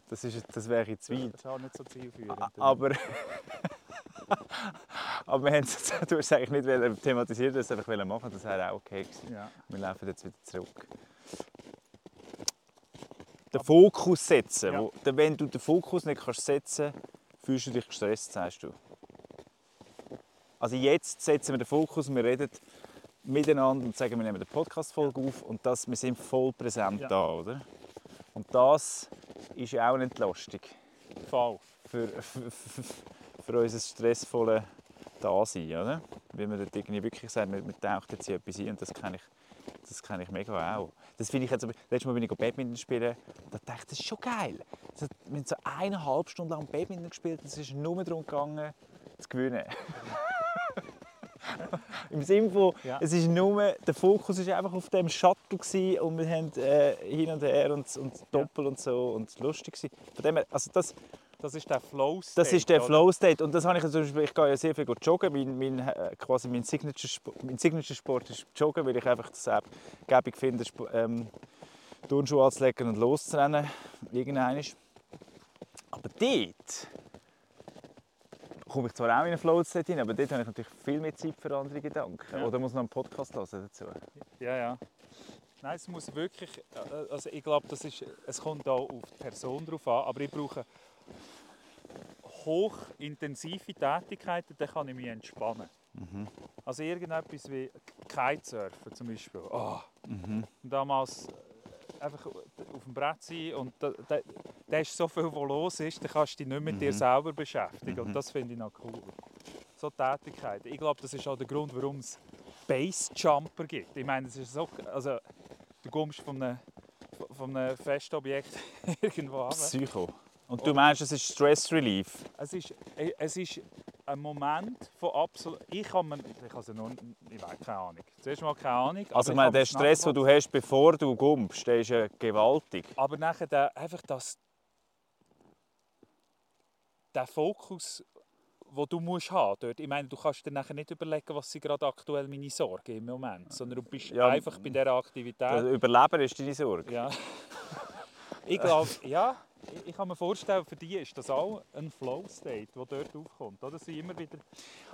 das, ist, das wäre zu weit. Das ist auch nicht so zielführend. Aber, aber wir haben es, du hast es eigentlich nicht du hast es einfach wollen machen, das wäre auch okay gewesen. Ja. Wir laufen jetzt wieder zurück. Den Fokus setzen. Ja. Wenn du den Fokus nicht kannst setzen kannst, fühlst du dich gestresst, sagst du. Also jetzt setzen wir den Fokus wir reden miteinander und sagen, wir nehmen eine Podcast-Folge auf und das, wir sind voll präsent Ja. da, oder? Und das ist ja auch eine Entlastung Fall. für, für, für, für unser stressvolles Dasein, oder? Weil man dort irgendwie wirklich sagt, man, man taucht jetzt in etwas ein und das kenne ich, das kenne ich mega auch. Das finde ich jetzt, letztes Mal bin ich Badminton spielen da dachte ich, das ist schon geil. Das hat- Wir haben so eineinhalb Stunden lang Badminton gespielt und es ist nur darum gegangen, zu gewinnen. Im Sinne von, Ja. es ist nur, der Fokus war einfach auf dem Shuttle gewesen und wir haben äh, hin und her und, und Doppel und so und lustig gewesen. Von dem her, also das, Das ist der flow das ist der Flow State und das habe ich zum Beispiel, ich gehe ja sehr viel joggen, mein, mein, äh, quasi mein Signature, Sport, mein Signature Sport ist Joggen, weil ich einfach das gäbig finde, ähm, Turnschuhe anzulegen und loszurennen, irgendwann. Aber dort komme ich zwar auch in einen Flow State rein, aber dort habe ich natürlich viel mehr Zeit für andere Gedanken. Ja. Oder muss noch einen Podcast hören dazu. Ja, ja. Nein, es muss wirklich, also ich glaube, das ist, es kommt auch auf die Person drauf an, aber ich brauche hochintensive Tätigkeiten, dann kann ich mich entspannen. Also irgendetwas wie Kitesurfen zum Beispiel. Oh. Und damals einfach auf dem Brett sein und da, da, da ist so viel, was los ist, dann kannst du dich nicht mit dir selber beschäftigen und das finde ich noch cool. So Tätigkeiten. Ich glaube, das ist auch der Grund, warum es Base-Jumper gibt. Ich meine, es ist so, also du kommst von einem, von einem Festobjekt irgendwo ab. Psycho. Und du meinst, es ist Stress Relief? Es ist, es ist ein Moment von absolut. Ich kann mir, ich also noch, ich weiß keine Ahnung. Zuerst mal keine Ahnung. Also ich meine, der Stress, den du hast, bevor du kommst, der ist ja gewaltig. Aber nachher der, einfach das, der Fokus, den du musst haben dort. Ich meine, du kannst dir nachher nicht überlegen, was sind gerade aktuell meine Sorgen im Moment, sondern du bist Ja, einfach bei dieser Aktivität. Überleben ist deine Sorge. Ja. ich glaube, ja, ich, kann mir vorstellen, für die ist das auch ein Flow-State, der dort aufkommt. Oder? Sie immer wieder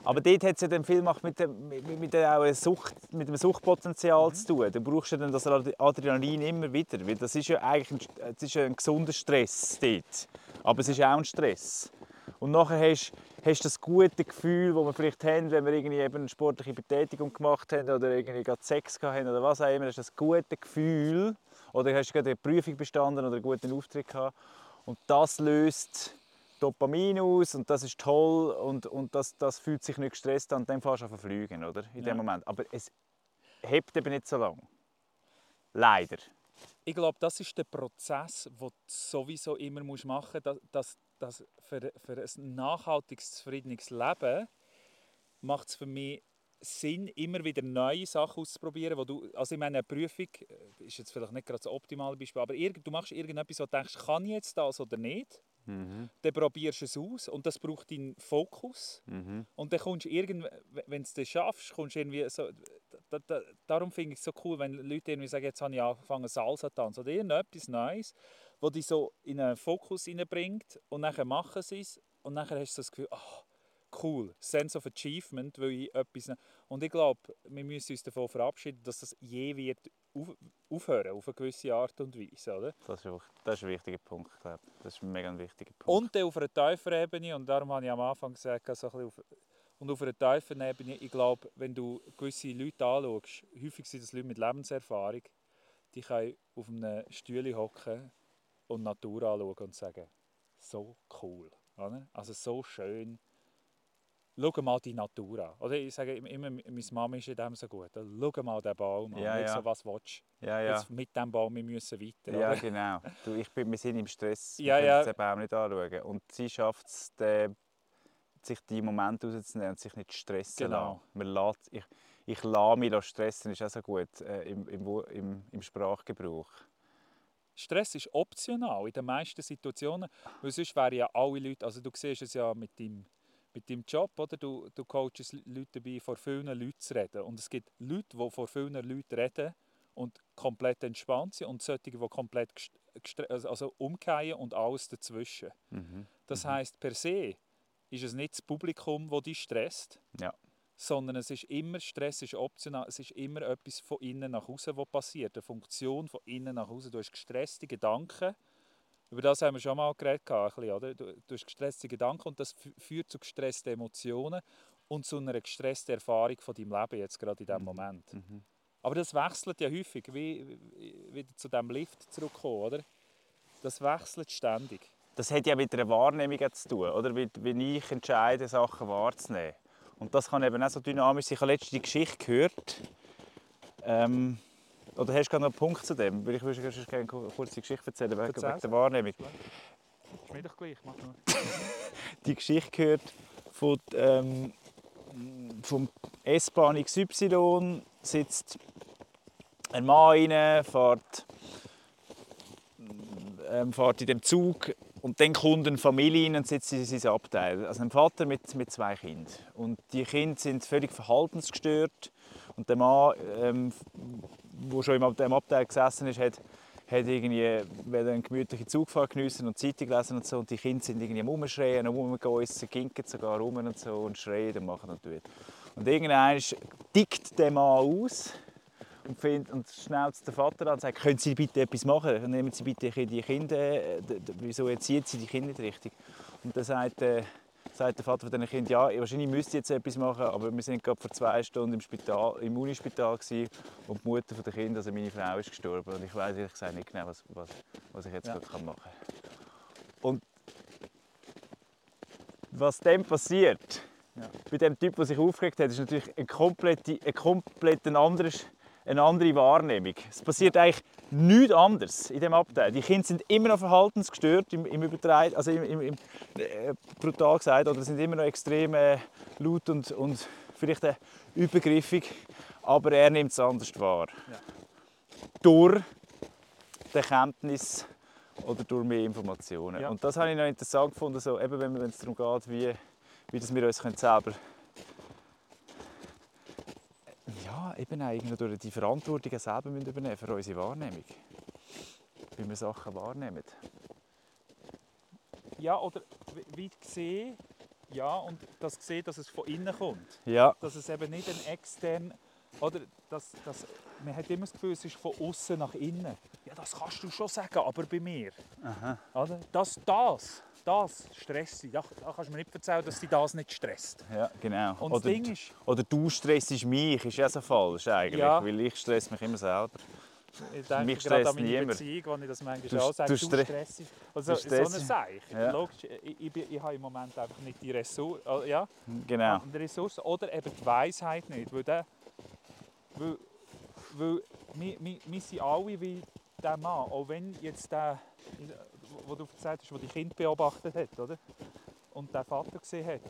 Aber dort hat es ja dann viel mit, dem, mit, mit, der, Sucht, mit dem Suchtpotenzial zu tun. Du brauchst ja dann das Adrenalin immer wieder. Weil das ist ja eigentlich ein, das ist ja ein gesunder Stress dort. Aber es ist auch ein Stress. Und nachher hast du das gute Gefühl, das wir vielleicht haben, wenn wir irgendwie eben eine sportliche Betätigung gemacht haben oder irgendwie gerade Sex gehabt haben oder was auch immer. Hast du das gute Gefühl oder hast du gerade eine Prüfung bestanden oder einen guten Auftritt gehabt. Und das löst Dopamin aus und das ist toll und, und das, das fühlt sich nicht gestresst an. Und dann fährst du an fliegen, oder? In Ja. dem Moment. Aber es hebt eben nicht so lange. Leider. Ich glaube, das ist der Prozess, den du sowieso immer machen musst. Dass, dass, dass für, für ein nachhaltiges, zufriedenes Leben macht es für mich Sinn, immer wieder neue Sachen auszuprobieren, wo du, also ich meine, eine Prüfung äh, ist jetzt vielleicht nicht gerade das optimale Beispiel, aber irgend, du machst irgendetwas, wo du denkst, kann ich jetzt das oder nicht? Mhm. Dann probierst du es aus und das braucht deinen Fokus. Mhm. Und dann kommst du irgendwie, wenn du es schaffst, kommst du irgendwie so, da, da, darum finde ich es so cool, wenn Leute irgendwie sagen, jetzt habe ich angefangen Salsa zu tanzen oder irgendetwas Neues, wo dich so in einen Fokus hineinbringt und dann machen sie es und dann hast du das Gefühl, oh, cool, Sense of Achievement, weil ich etwas... Und ich glaube, wir müssen uns davon verabschieden, dass das je wird auf, aufhören, auf eine gewisse Art und Weise, oder? Das, ist, das ist ein wichtiger Punkt, ich glaube. Das ist ein mega wichtiger Punkt. Und dann auf einer tieferen Ebene, und darum habe ich am Anfang gesagt, so ein bisschen auf, und auf einer tieferen Ebene, ich glaube, wenn du gewisse Leute anschaust, häufig sind das Leute mit Lebenserfahrung, die können auf einem Stühle hocken und Natur anschauen und sagen, so cool, oder? also so schön. Schau mal die Natur an. Oder ich sage immer, meine Mama ist in dem so gut. Schau mal den Baum an. Ja, Nicht ja. so, was willst ja, ja. Jetzt mit dem Baum, wir müssen weiter. Ja, oder? genau. Du, ich bin, wir sind im Stress, Ja, wir ja. können den Baum nicht anschauen. Und sie schafft es, den- sich die Momente rauszunehmen und sich nicht zu stressen Genau. lassen. Man lässt, ich, ich lasse mich stressen, ist auch so gut äh, im, im, im, im Sprachgebrauch. Stress ist optional in den meisten Situationen, weil sonst wären ja alle Leute, also du siehst es ja mit deinem, mit deinem Job, oder? Du, du coachst Leute dabei, vor vielen Leuten zu reden. Und es gibt Leute, die vor vielen Leuten reden und komplett entspannt sind und solche, die komplett also- also umkehren und alles dazwischen. Mhm. Das heisst, per se ist es nicht das Publikum, das dich stresst, Ja. sondern es ist immer Stress, ist optional, es ist immer etwas von innen nach außen, was passiert, eine Funktion von innen nach außen. Du hast gestresste Gedanken, über das haben wir schon mal geredet, bisschen, oder? Du, du hast gestresste Gedanken und das fü- führt zu gestressten Emotionen und zu einer gestressten Erfahrung von deinem Leben jetzt gerade in diesem Moment. Mhm. Aber das wechselt ja häufig, wie, wie wieder zu diesem Lift zurückkommen, oder? Das wechselt ständig. Das hat ja mit einer Wahrnehmung zu tun, oder? Wie, wie ich entscheide, Sachen wahrzunehmen. Und das kann eben auch so dynamisch sein. Ich habe letztens die Geschichte gehört. Ähm, oder hast du gerade noch einen Punkt zu dem? Weil ich würde sonst gerne eine kurze Geschichte erzählen wegen, Erzähl. wegen der Wahrnehmung. Ist mir doch gleich, mach nur. die Geschichte gehört von, ähm, vom S-Bahn XY sitzt ein Mann rein, fährt, ähm, fährt in dem Zug und dann kommt eine Familie rein und sitzt in sein Abteil. Also ein Vater mit, mit zwei Kindern. Und die Kinder sind völlig verhaltensgestört und der Mann, ähm, der schon im dem Abteil gesessen ist, hat, hat irgendwie eine gemütliche Zugfahrt geniessen und Zeitung lesen und so. Und die Kinder sind irgendwie am Rumschreien, am ginken sogar rum und so und schreien und machen und. Und irgendwann tickt der Mann aus und, findet, und schnauzt den Vater an und sagt, können Sie bitte etwas machen? Nehmen Sie bitte die Kinder, äh, wieso erziehen Sie die Kinder nicht richtig? Und dann sagt, äh, sagt der Vater von diesen Kindern, ja, wahrscheinlich müsste ich jetzt etwas machen, aber wir sind gerade vor zwei Stunden im, Spital, im Unispital gewesen, und die Mutter der Kinder, also meine Frau, ist gestorben. Und ich weiß ehrlich gesagt nicht genau, was, was, was ich jetzt Ja. gerade machen kann. Und was dann passiert, Ja. bei dem Typ, der sich aufgeregt hat, ist natürlich eine komplett, eine komplett ein anderes, eine andere Wahrnehmung. Es passiert eigentlich nichts anderes in dem Abteil. Die Kinder sind immer noch verhaltensgestört im, im also im, im, im äh, brutal gesagt, oder sind immer noch extrem äh, laut und, und vielleicht äh, übergriffig, aber er nimmt es anders wahr. Ja. Durch die Erkenntnis oder durch mehr Informationen. Ja. Und das habe ich noch interessant gefunden, so, eben wenn wenn es darum geht, wie, wie das wir uns können selber ja, eben irgendwie durch die Verantwortung selber müssen übernehmen für unsere Wahrnehmung. Wie wir Sachen wahrnehmen. Ja, oder wie- gesehen, ja, und das gesehen, dass es von innen kommt. Ja, Dass es eben nicht ein extern, oder dass, dass, man hat immer das Gefühl, es ist von außen nach innen. Ja, das kannst du schon sagen, aber bei mir. Oder? Das, das, das stresst dich. Da, da kannst du mir nicht erzählen, dass dich das nicht stresst. ja genau. Und oder, das Ding ist, oder du stressst mich, ist ja so falsch eigentlich, Ja. weil ich stress mich immer selber. ich denke Mich gerade an meine niemand. Beziehung, wo ich das manchmal Du- auch sage, du du, stre- stressst. Also, du so eine stresst- Sache. Ja. Logisch, ich, ich, ich habe im Moment einfach nicht die Ressource, ja, Genau. der Ressource oder eben die Weisheit nicht. Weil, der, weil, weil wir, wir, wir sind alle wie der Mann, auch wenn jetzt der, wo du gesagt hast, der die Kind beobachtet hat, oder? und der Vater gesehen hat.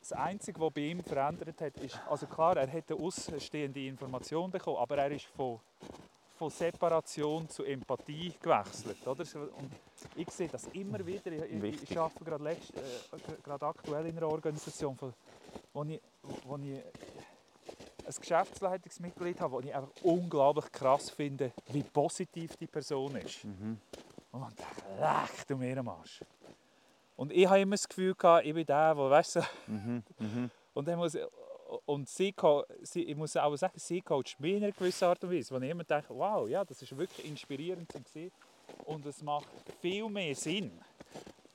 das Einzige, was bei ihm verändert hat, ist, also klar, er hat eine ausstehende Information bekommen, aber er ist von, von Separation zu Empathie gewechselt. Oder? Und ich sehe das immer wieder. Ich, ich, Wichtig. ich arbeite gerade, letzt, äh, gerade aktuell in einer Organisation, wo ich, wo ich ein Geschäftsleitungsmitglied habe, das ich einfach unglaublich krass finde, wie positiv die Person ist. Und man denkt, leck du mir am Arsch. Und ich habe immer das Gefühl, gehabt, ich bin der, der, weißt du, und, dann muss, und sie, sie, ich muss auch sagen, sie coacht mich in einer gewissen Art und Weise, wo ich immer denke, wow, ja, das ist wirklich inspirierend zu sehen. Und es macht viel mehr Sinn.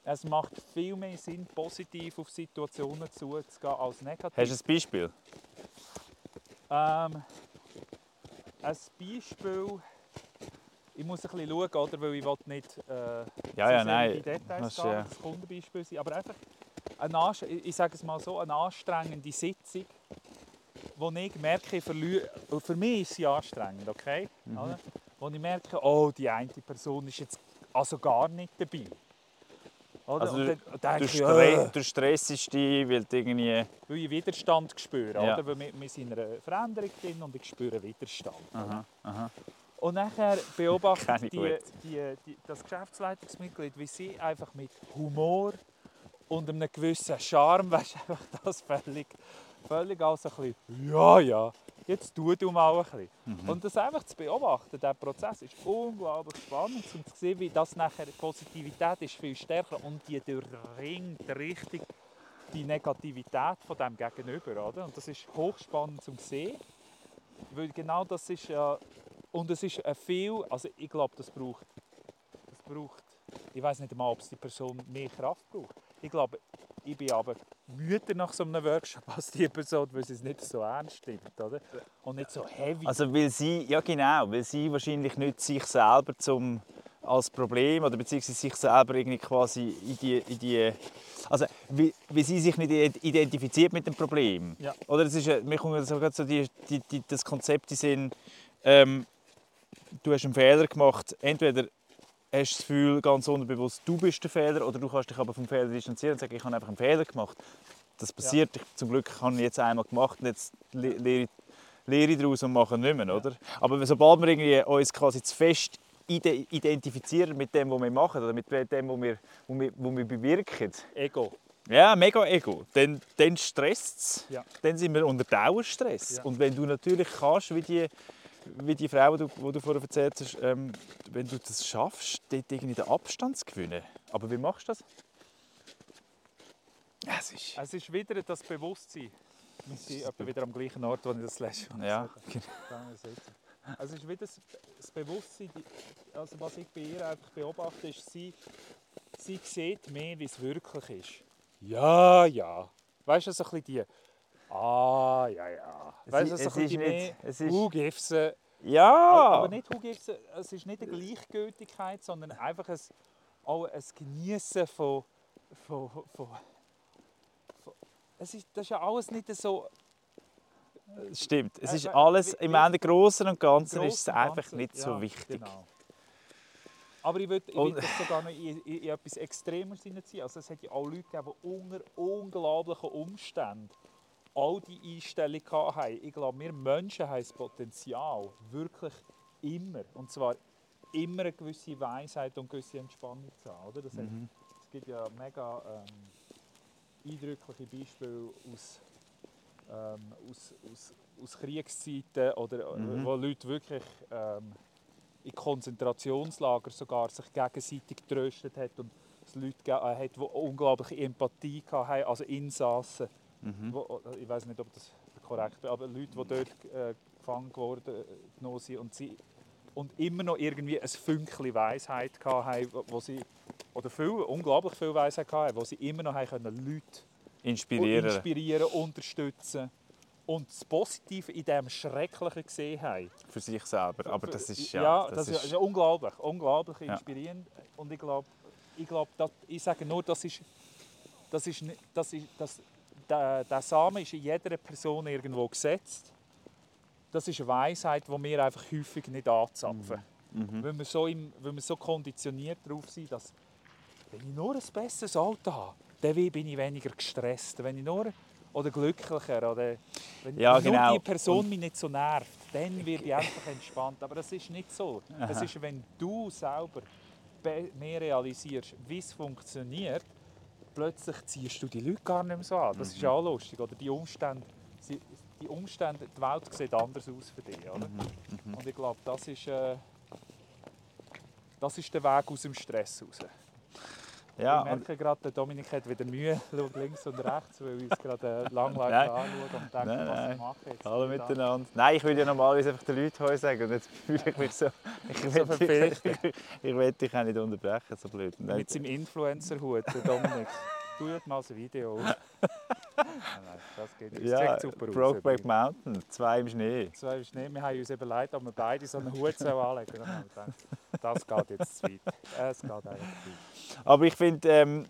Es macht viel mehr Sinn, positiv auf Situationen zuzugehen als negativ. Hast du ein Beispiel? Ähm, ein Beispiel. Ich muss ein bisschen schauen, oder, weil ich nicht äh, Ja, ja, in nein. die Details Das ist, gehen, ja. das Kundenbeispiel sein. Aber einfach, eine ich sage es mal so, eine anstrengende Sitzung, wo ich merke, für mich ist sie anstrengend, okay? Mhm. Oder? Wo ich merke, oh, die eine Person ist jetzt also gar nicht dabei. Oder? Also Und du- dann Du, ich, du stressst dich, weil du irgendwie... weil ich Widerstand spüre. Ja. Oder? Weil wir, wir sind in einer Veränderung drin und ich spüre Widerstand. Aha, aha. Und nachher beobachtet ich die, die, die, das Geschäftsleitungsmitglied, wie sie einfach mit Humor und einem gewissen Charme, weißt du, einfach das völlig, völlig als ein bisschen, ja, ja, jetzt tu du mal ein bisschen. Mhm. Und das einfach zu beobachten, der Prozess ist unglaublich spannend, um zu sehen, wie das nachher, die Positivität ist viel stärker und die durchringt richtig die Negativität von dem Gegenüber, oder? Und das ist hochspannend zum sehen, weil genau das ist ja und es ist ein viel, also ich glaube, das braucht, das braucht, ich weiß nicht einmal, ob es die Person mehr Kraft braucht. Ich glaube, ich bin aber müder nach so einem Workshop als die Person, weil sie es nicht so ernst nimmt, oder? Und nicht so heavy. Also weil sie, ja genau, weil sie wahrscheinlich nicht sich selber zum, als Problem oder beziehungsweise sich selber irgendwie quasi in die, in die also wie, wie sie sich nicht ident- identifiziert mit dem Problem. Ja. Oder es ist, mir kommt so die, die, die, das Konzept in Sinn, ähm, du hast einen Fehler gemacht, entweder hast du das Gefühl, ganz unterbewusst, du bist der Fehler, oder du kannst dich aber vom Fehler distanzieren und sagen, ich habe einfach einen Fehler gemacht. Das passiert, ich, zum Glück habe ich jetzt einmal gemacht und jetzt le- lehre ich lehre ich daraus und mache nicht mehr, oder? Aber sobald wir irgendwie uns quasi zu fest ide- identifizieren mit dem, was wir machen oder mit dem, was wir, was wir, was wir bewirken, Ego. ja, mega Ego, dann, dann stresst es. Ja. Dann sind wir unter Dauerstress. Ja. Und wenn du natürlich kannst, wie die, wie die Frau, die du, du vorher erzählt hast, ähm, wenn du das schaffst, dort irgendwie den Abstand zu gewinnen. Aber wie machst du das? Es ist... Es ist wieder das Bewusstsein. Wir sind etwa wieder am gleichen Ort, wo ich das letzte Mal Ja, sitzen. Es ist wieder das, Bewusstsein, also was ich bei ihr einfach beobachte, ist, sie, sie sieht mehr, wie es wirklich ist. Ja, ja. Weißt du, so ein bisschen die Ah, ja, ja. Weißt du, es ein ist nicht- es ist- Who gives a- Ja! aber nicht Who gives a- es ist nicht eine Gleichgültigkeit, sondern einfach ein, auch ein Genießen von, von, von, von es ist, das ist ja alles nicht so Stimmt. Es Äh, ist we- alles, im Ende Großen und Ganzen ist es einfach nicht so wichtig. Genau. Aber ich würde würd das sogar noch in, in, in etwas Extremeres hineinziehen. Also es hat ja auch Leute gegeben, die unter unglaublichen Umständen all die Einstellung hatten. Ich glaube, wir Menschen haben das Potenzial, wirklich immer, und zwar immer eine gewisse Weisheit und eine gewisse Entspannung zu haben. Oder? Das hat, Mhm. Es gibt ja mega ähm, eindrückliche Beispiele aus, ähm, aus, aus, aus Kriegszeiten oder äh, Mhm. wo Leute wirklich ähm, in Konzentrationslager sogar sich gegenseitig getröstet hat und es Leute ge- äh, hat, die unglaubliche Empathie hatten, also Insassen. Mhm. Wo, ich weiß nicht, ob das korrekt ist, aber Leute, die dort äh, gefangen worden äh, genommen sind und, sie, und immer noch irgendwie ein Fünkchen Weisheit hatten, wo- wo sie, oder viel, unglaublich viel Weisheit hatten, wo sie immer noch haben können, Leute Inspirieren. inspirieren, unterstützen und das Positive in dem Schrecklichen gesehen haben. für sich selber. Aber das ist ja. ja, das, ist, ja unglaublich, unglaublich Ja. inspirierend. Und ich glaube, ich, glaub, das- ich sage nur, das ist, das ist, das ist, das, der, der Samen ist in jeder Person irgendwo gesetzt. Das ist eine Weisheit, die wir einfach häufig nicht anzapfen. Mhm. Wenn, wir so im, wenn wir so konditioniert darauf sind, dass wenn ich nur ein besseres Auto habe, dann bin ich weniger gestresst. Wenn ich nur, oder glücklicher. Oder wenn Ja, genau. die Person mich nicht so nervt, dann werde ich einfach entspannt. Aber das ist nicht so. Es Aha. ist, wenn du selber be- mehr realisierst, wie es funktioniert, plötzlich ziehst du die Leute gar nicht mehr so an. Das ist Mhm. auch lustig. Oder die Umstände, die Umstände, die Welt sieht anders aus für dich. Oder? Mhm. Und ich glaube, das ist, äh, das ist der Weg aus dem Stress raus. Ja, ich merke gerade, der Dominik hat wieder Mühe, schaut links und rechts, weil wir uns gerade äh, langweilig anschauen und denken, Nein, was ich mache jetzt. wieder. miteinander. Nein, ich will ja normalerweise einfach den Leuten Heu sagen und jetzt fühle ich mich so... Ich will, dich, verpflichtet. ich will dich auch nicht unterbrechen, so blöd. Mit seinem Influencer-Hut, der Dominik. Jetzt mal ein Video auf. nein, das geht nicht. Das ja, super aus. Brokeback. Mountain, zwei im Schnee. Ist es nicht. Wir haben uns überlegt, ob wir beide so einen Hut anlegen sollen. Das geht jetzt zu weit. Es geht eigentlich zu weit. Aber ich finde, ähm,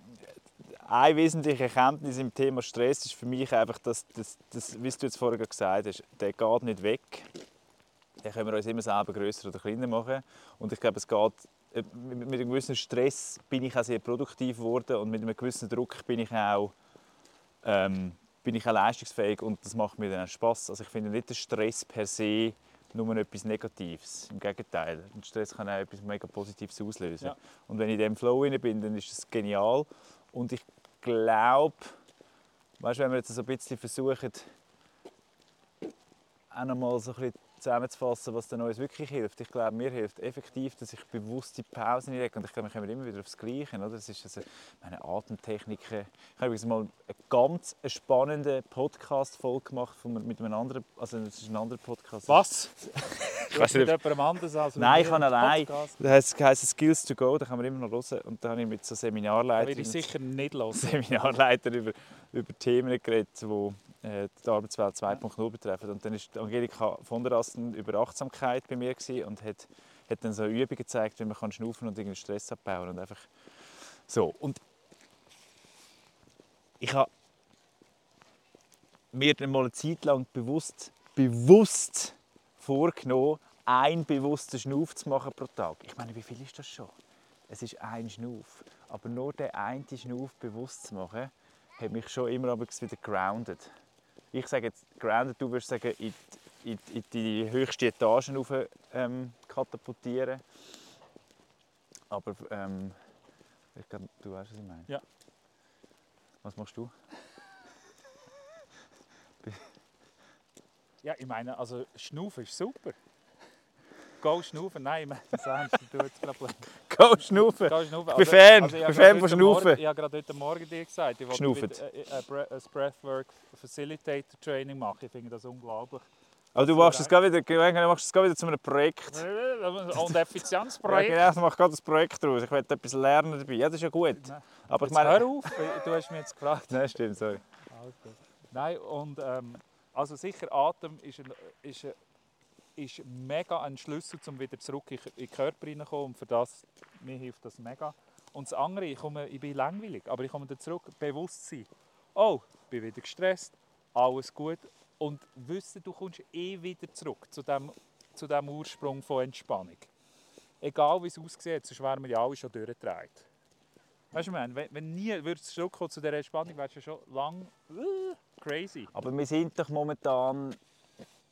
eine wesentliche Erkenntnis im Thema Stress ist für mich einfach, dass, dass, dass wie du jetzt vorher gesagt hast, der geht nicht weg. Den können wir uns immer selber grösser oder kleiner machen. Und ich glaube, es geht, mit mit einem gewissen Stress bin ich auch sehr produktiv geworden und mit einem gewissen Druck bin ich auch, ähm, bin ich auch leistungsfähig und das macht mir dann auch Spass. Also ich finde nicht, der Stress per se nur etwas Negatives. Im Gegenteil, ein Stress kann auch etwas mega Positives auslösen. Ja. Und wenn ich in diesem Flow rein bin, dann ist es genial. Und ich glaube, weißt, wenn wir jetzt so ein bisschen versuchen, auch noch mal so ein bisschen zusammenzufassen, was uns wirklich hilft. Ich glaube, mir hilft effektiv, dass ich bewusste Pausen einlege. Und ich glaube, wir kommen immer wieder aufs Gleiche. Oder? Das ist also meine Atemtechniken. Ich habe übrigens mal eine ganz spannende Podcast-Folge gemacht von, mit einem anderen, also das ist ein anderer Podcast. Was? Ich weiss hast mit nicht, jemandem anders als Nein, ich kann einen allein. Podcast? Das heisst, Skills to Go, da kann man immer noch hören. Und da habe ich mit so Da Seminarleitern ich sicher nicht hören. Seminarleiter über, über Themen geredet, die die Arbeitswelt 2.0 betreffen. Und dann war Angelika von der Asten über Achtsamkeit bei mir und hat, hat dann so Übungen gezeigt, wie man kann schnaufen und irgendwie Stress abbauen und einfach so. Und ich habe mir dann mal eine Zeit lang bewusst, bewusst vorgenommen, einen bewussten Schnuff zu machen pro Tag. Ich meine, wie viel ist das schon? Es ist ein Schnuff. Aber nur den einen Schnuff bewusst zu machen, hat mich schon immer wieder grounded. Ich sage jetzt grounded, du würdest sagen, in die, in, in die höchste Etagen rauf, ähm, katapultieren. Aber ähm, ich glaube, du weißt, was ich meine. Ja. Was machst du? Ja, ich meine, also Schnaufen ist super. Go schnaufen, nein, ich meine, das jetzt gerade blöd. Go schnaufen! Go schnaufen. Ich bin Fan, ich ich bin Fan von Schnaufen. Morgen- Ich habe gerade heute Morgen dir gesagt, ich wollte äh, ein Bre- ein Breathwork Facilitator Training machen. Ich finde das unglaublich. Aber du machst es gerade wieder, du machst es gerade wieder zu einem Projekt. Und Ja, Effizienzprojekt. genau, ich mache gerade ein Projekt daraus. Ich will etwas lernen dabei. Ja, das ist ja gut. Nein. Aber ich Jetzt hör meine... auf, du hast mich jetzt gefragt. Nein, stimmt, sorry. Okay. Nein, und ähm, also sicher Atem ist, ein, ist, ein, ist mega ein Schlüssel, um wieder zurück in, den Körper reinzukommen. Und für das, mir hilft das mega. Und das andere, ich, komme, ich bin langweilig, aber ich komme da zurück, Bewusstsein. Oh, ich bin wieder gestresst, alles gut. Und wissen, du kommst eh wieder zurück zu dem, zu dem Ursprung von Entspannung. Egal wie es aussieht, sonst wären wir ja alle schon durchgedreht. Weißt du, man, wenn, wenn nie würdest zurückkommen zu dieser Entspannung, wärst du schon lang äh, crazy. Aber wir sind doch momentan,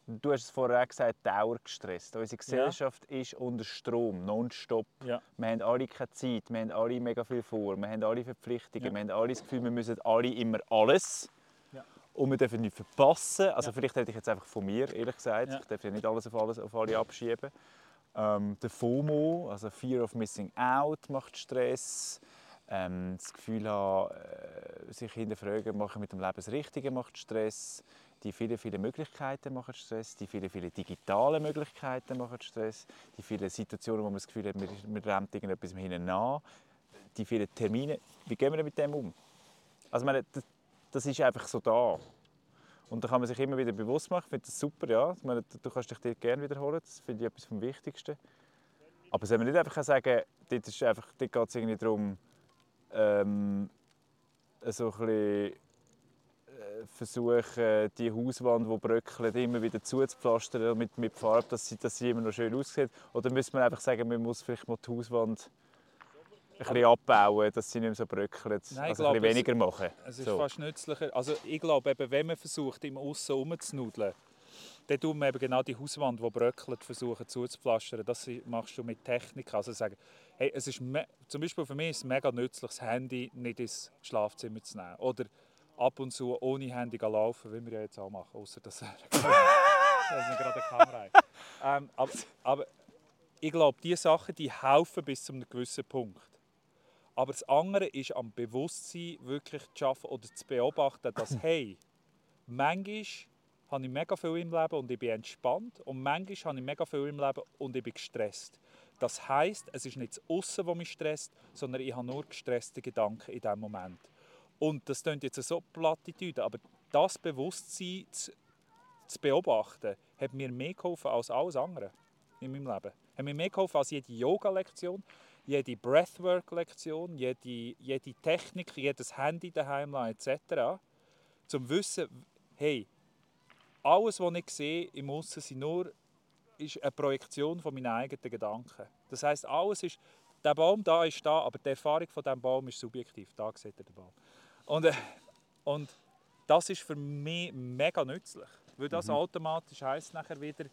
du hast es vorher auch gesagt, dauergestresst. Unsere Gesellschaft ist unter Strom, nonstop. Ja. Wir haben alle keine Zeit, wir haben alle mega viel vor, wir haben alle Verpflichtungen, Ja. wir haben alle das Gefühl, wir müssen alle immer alles. Ja. Und wir dürfen nichts verpassen. Also Ja. vielleicht hätte ich jetzt einfach von mir, ehrlich gesagt. Ja. Ich darf ja nicht alles auf, alles auf alle abschieben. Ähm, der FOMO, also Fear of Missing Out, macht Stress. Ähm, das Gefühl haben, äh, sich hinterfragen, mache ich mit dem Leben das Richtige, macht Stress. Die vielen, vielen Möglichkeiten machen Stress. Die vielen, vielen digitalen Möglichkeiten machen Stress. Die vielen Situationen, wo man das Gefühl hat, man, rennt irgendetwas hinten nach. Die vielen Termine. Wie gehen wir mit dem um? Also, meine, das, das ist einfach so da. Und da kann man sich immer wieder bewusst machen. Ich finde das super, ja. Meine, du kannst dich dort gerne wiederholen. Das finde ich etwas vom Wichtigsten. Aber soll man nicht einfach sagen, dort, dort geht es irgendwie darum, ähm, so ein bisschen versuchen, die Hauswand, die bröckelt, immer wieder zuzupflastern mit, mit Farbe, dass sie, dass sie immer noch schön aussieht. Oder müsste man einfach sagen, man muss vielleicht mal die Hauswand bisschen abbauen, dass sie nicht mehr so bröckeln, Nein, also ich ein glaube, bisschen weniger machen. Es ist So. fast nützlicher. Also ich glaube, eben, wenn man versucht, im Aussen rumzunudeln, dann tut man eben genau die Hauswand, die bröckelt, versuchen zuzupflastern. Das machst du mit Technik. Also sagen, hey, es ist zum Beispiel für mich ist es mega nützlich, das Handy nicht ins Schlafzimmer zu nehmen. Oder ab und zu ohne Handy laufen, wie wir ja jetzt auch machen. Außer dass er dass wir gerade eine Kamera haben. Ähm, aber, aber ich glaube, diese Sachen die helfen bis zu einem gewissen Punkt. Aber das andere ist am Bewusstsein wirklich zu schaffen oder zu beobachten, dass hey, manchmal habe ich mega viel im Leben und ich bin entspannt und manchmal habe ich mega viel im Leben und ich bin gestresst. Das heißt, es ist nicht das Aussen, das mich stresst, sondern ich habe nur gestresste Gedanken in diesem Moment. Und das klingt jetzt so Plattitüde, aber das Bewusstsein zu, zu beobachten, hat mir mehr geholfen als alles andere in meinem Leben. Hat mir mehr geholfen als jede Yoga-Lektion, jede Breathwork-Lektion, jede, jede Technik, jedes Handy daheim etc. Zum Wissen, hey, alles, was ich sehe im Aussen, sind nur eine Projektion von meinen eigenen Gedanken. Das heißt, alles ist, der Baum da ist da, aber die Erfahrung von diesem Baum ist subjektiv. Da sieht er den Baum. Und, äh, und das ist für mich mega nützlich, weil das automatisch heißt nachher wieder,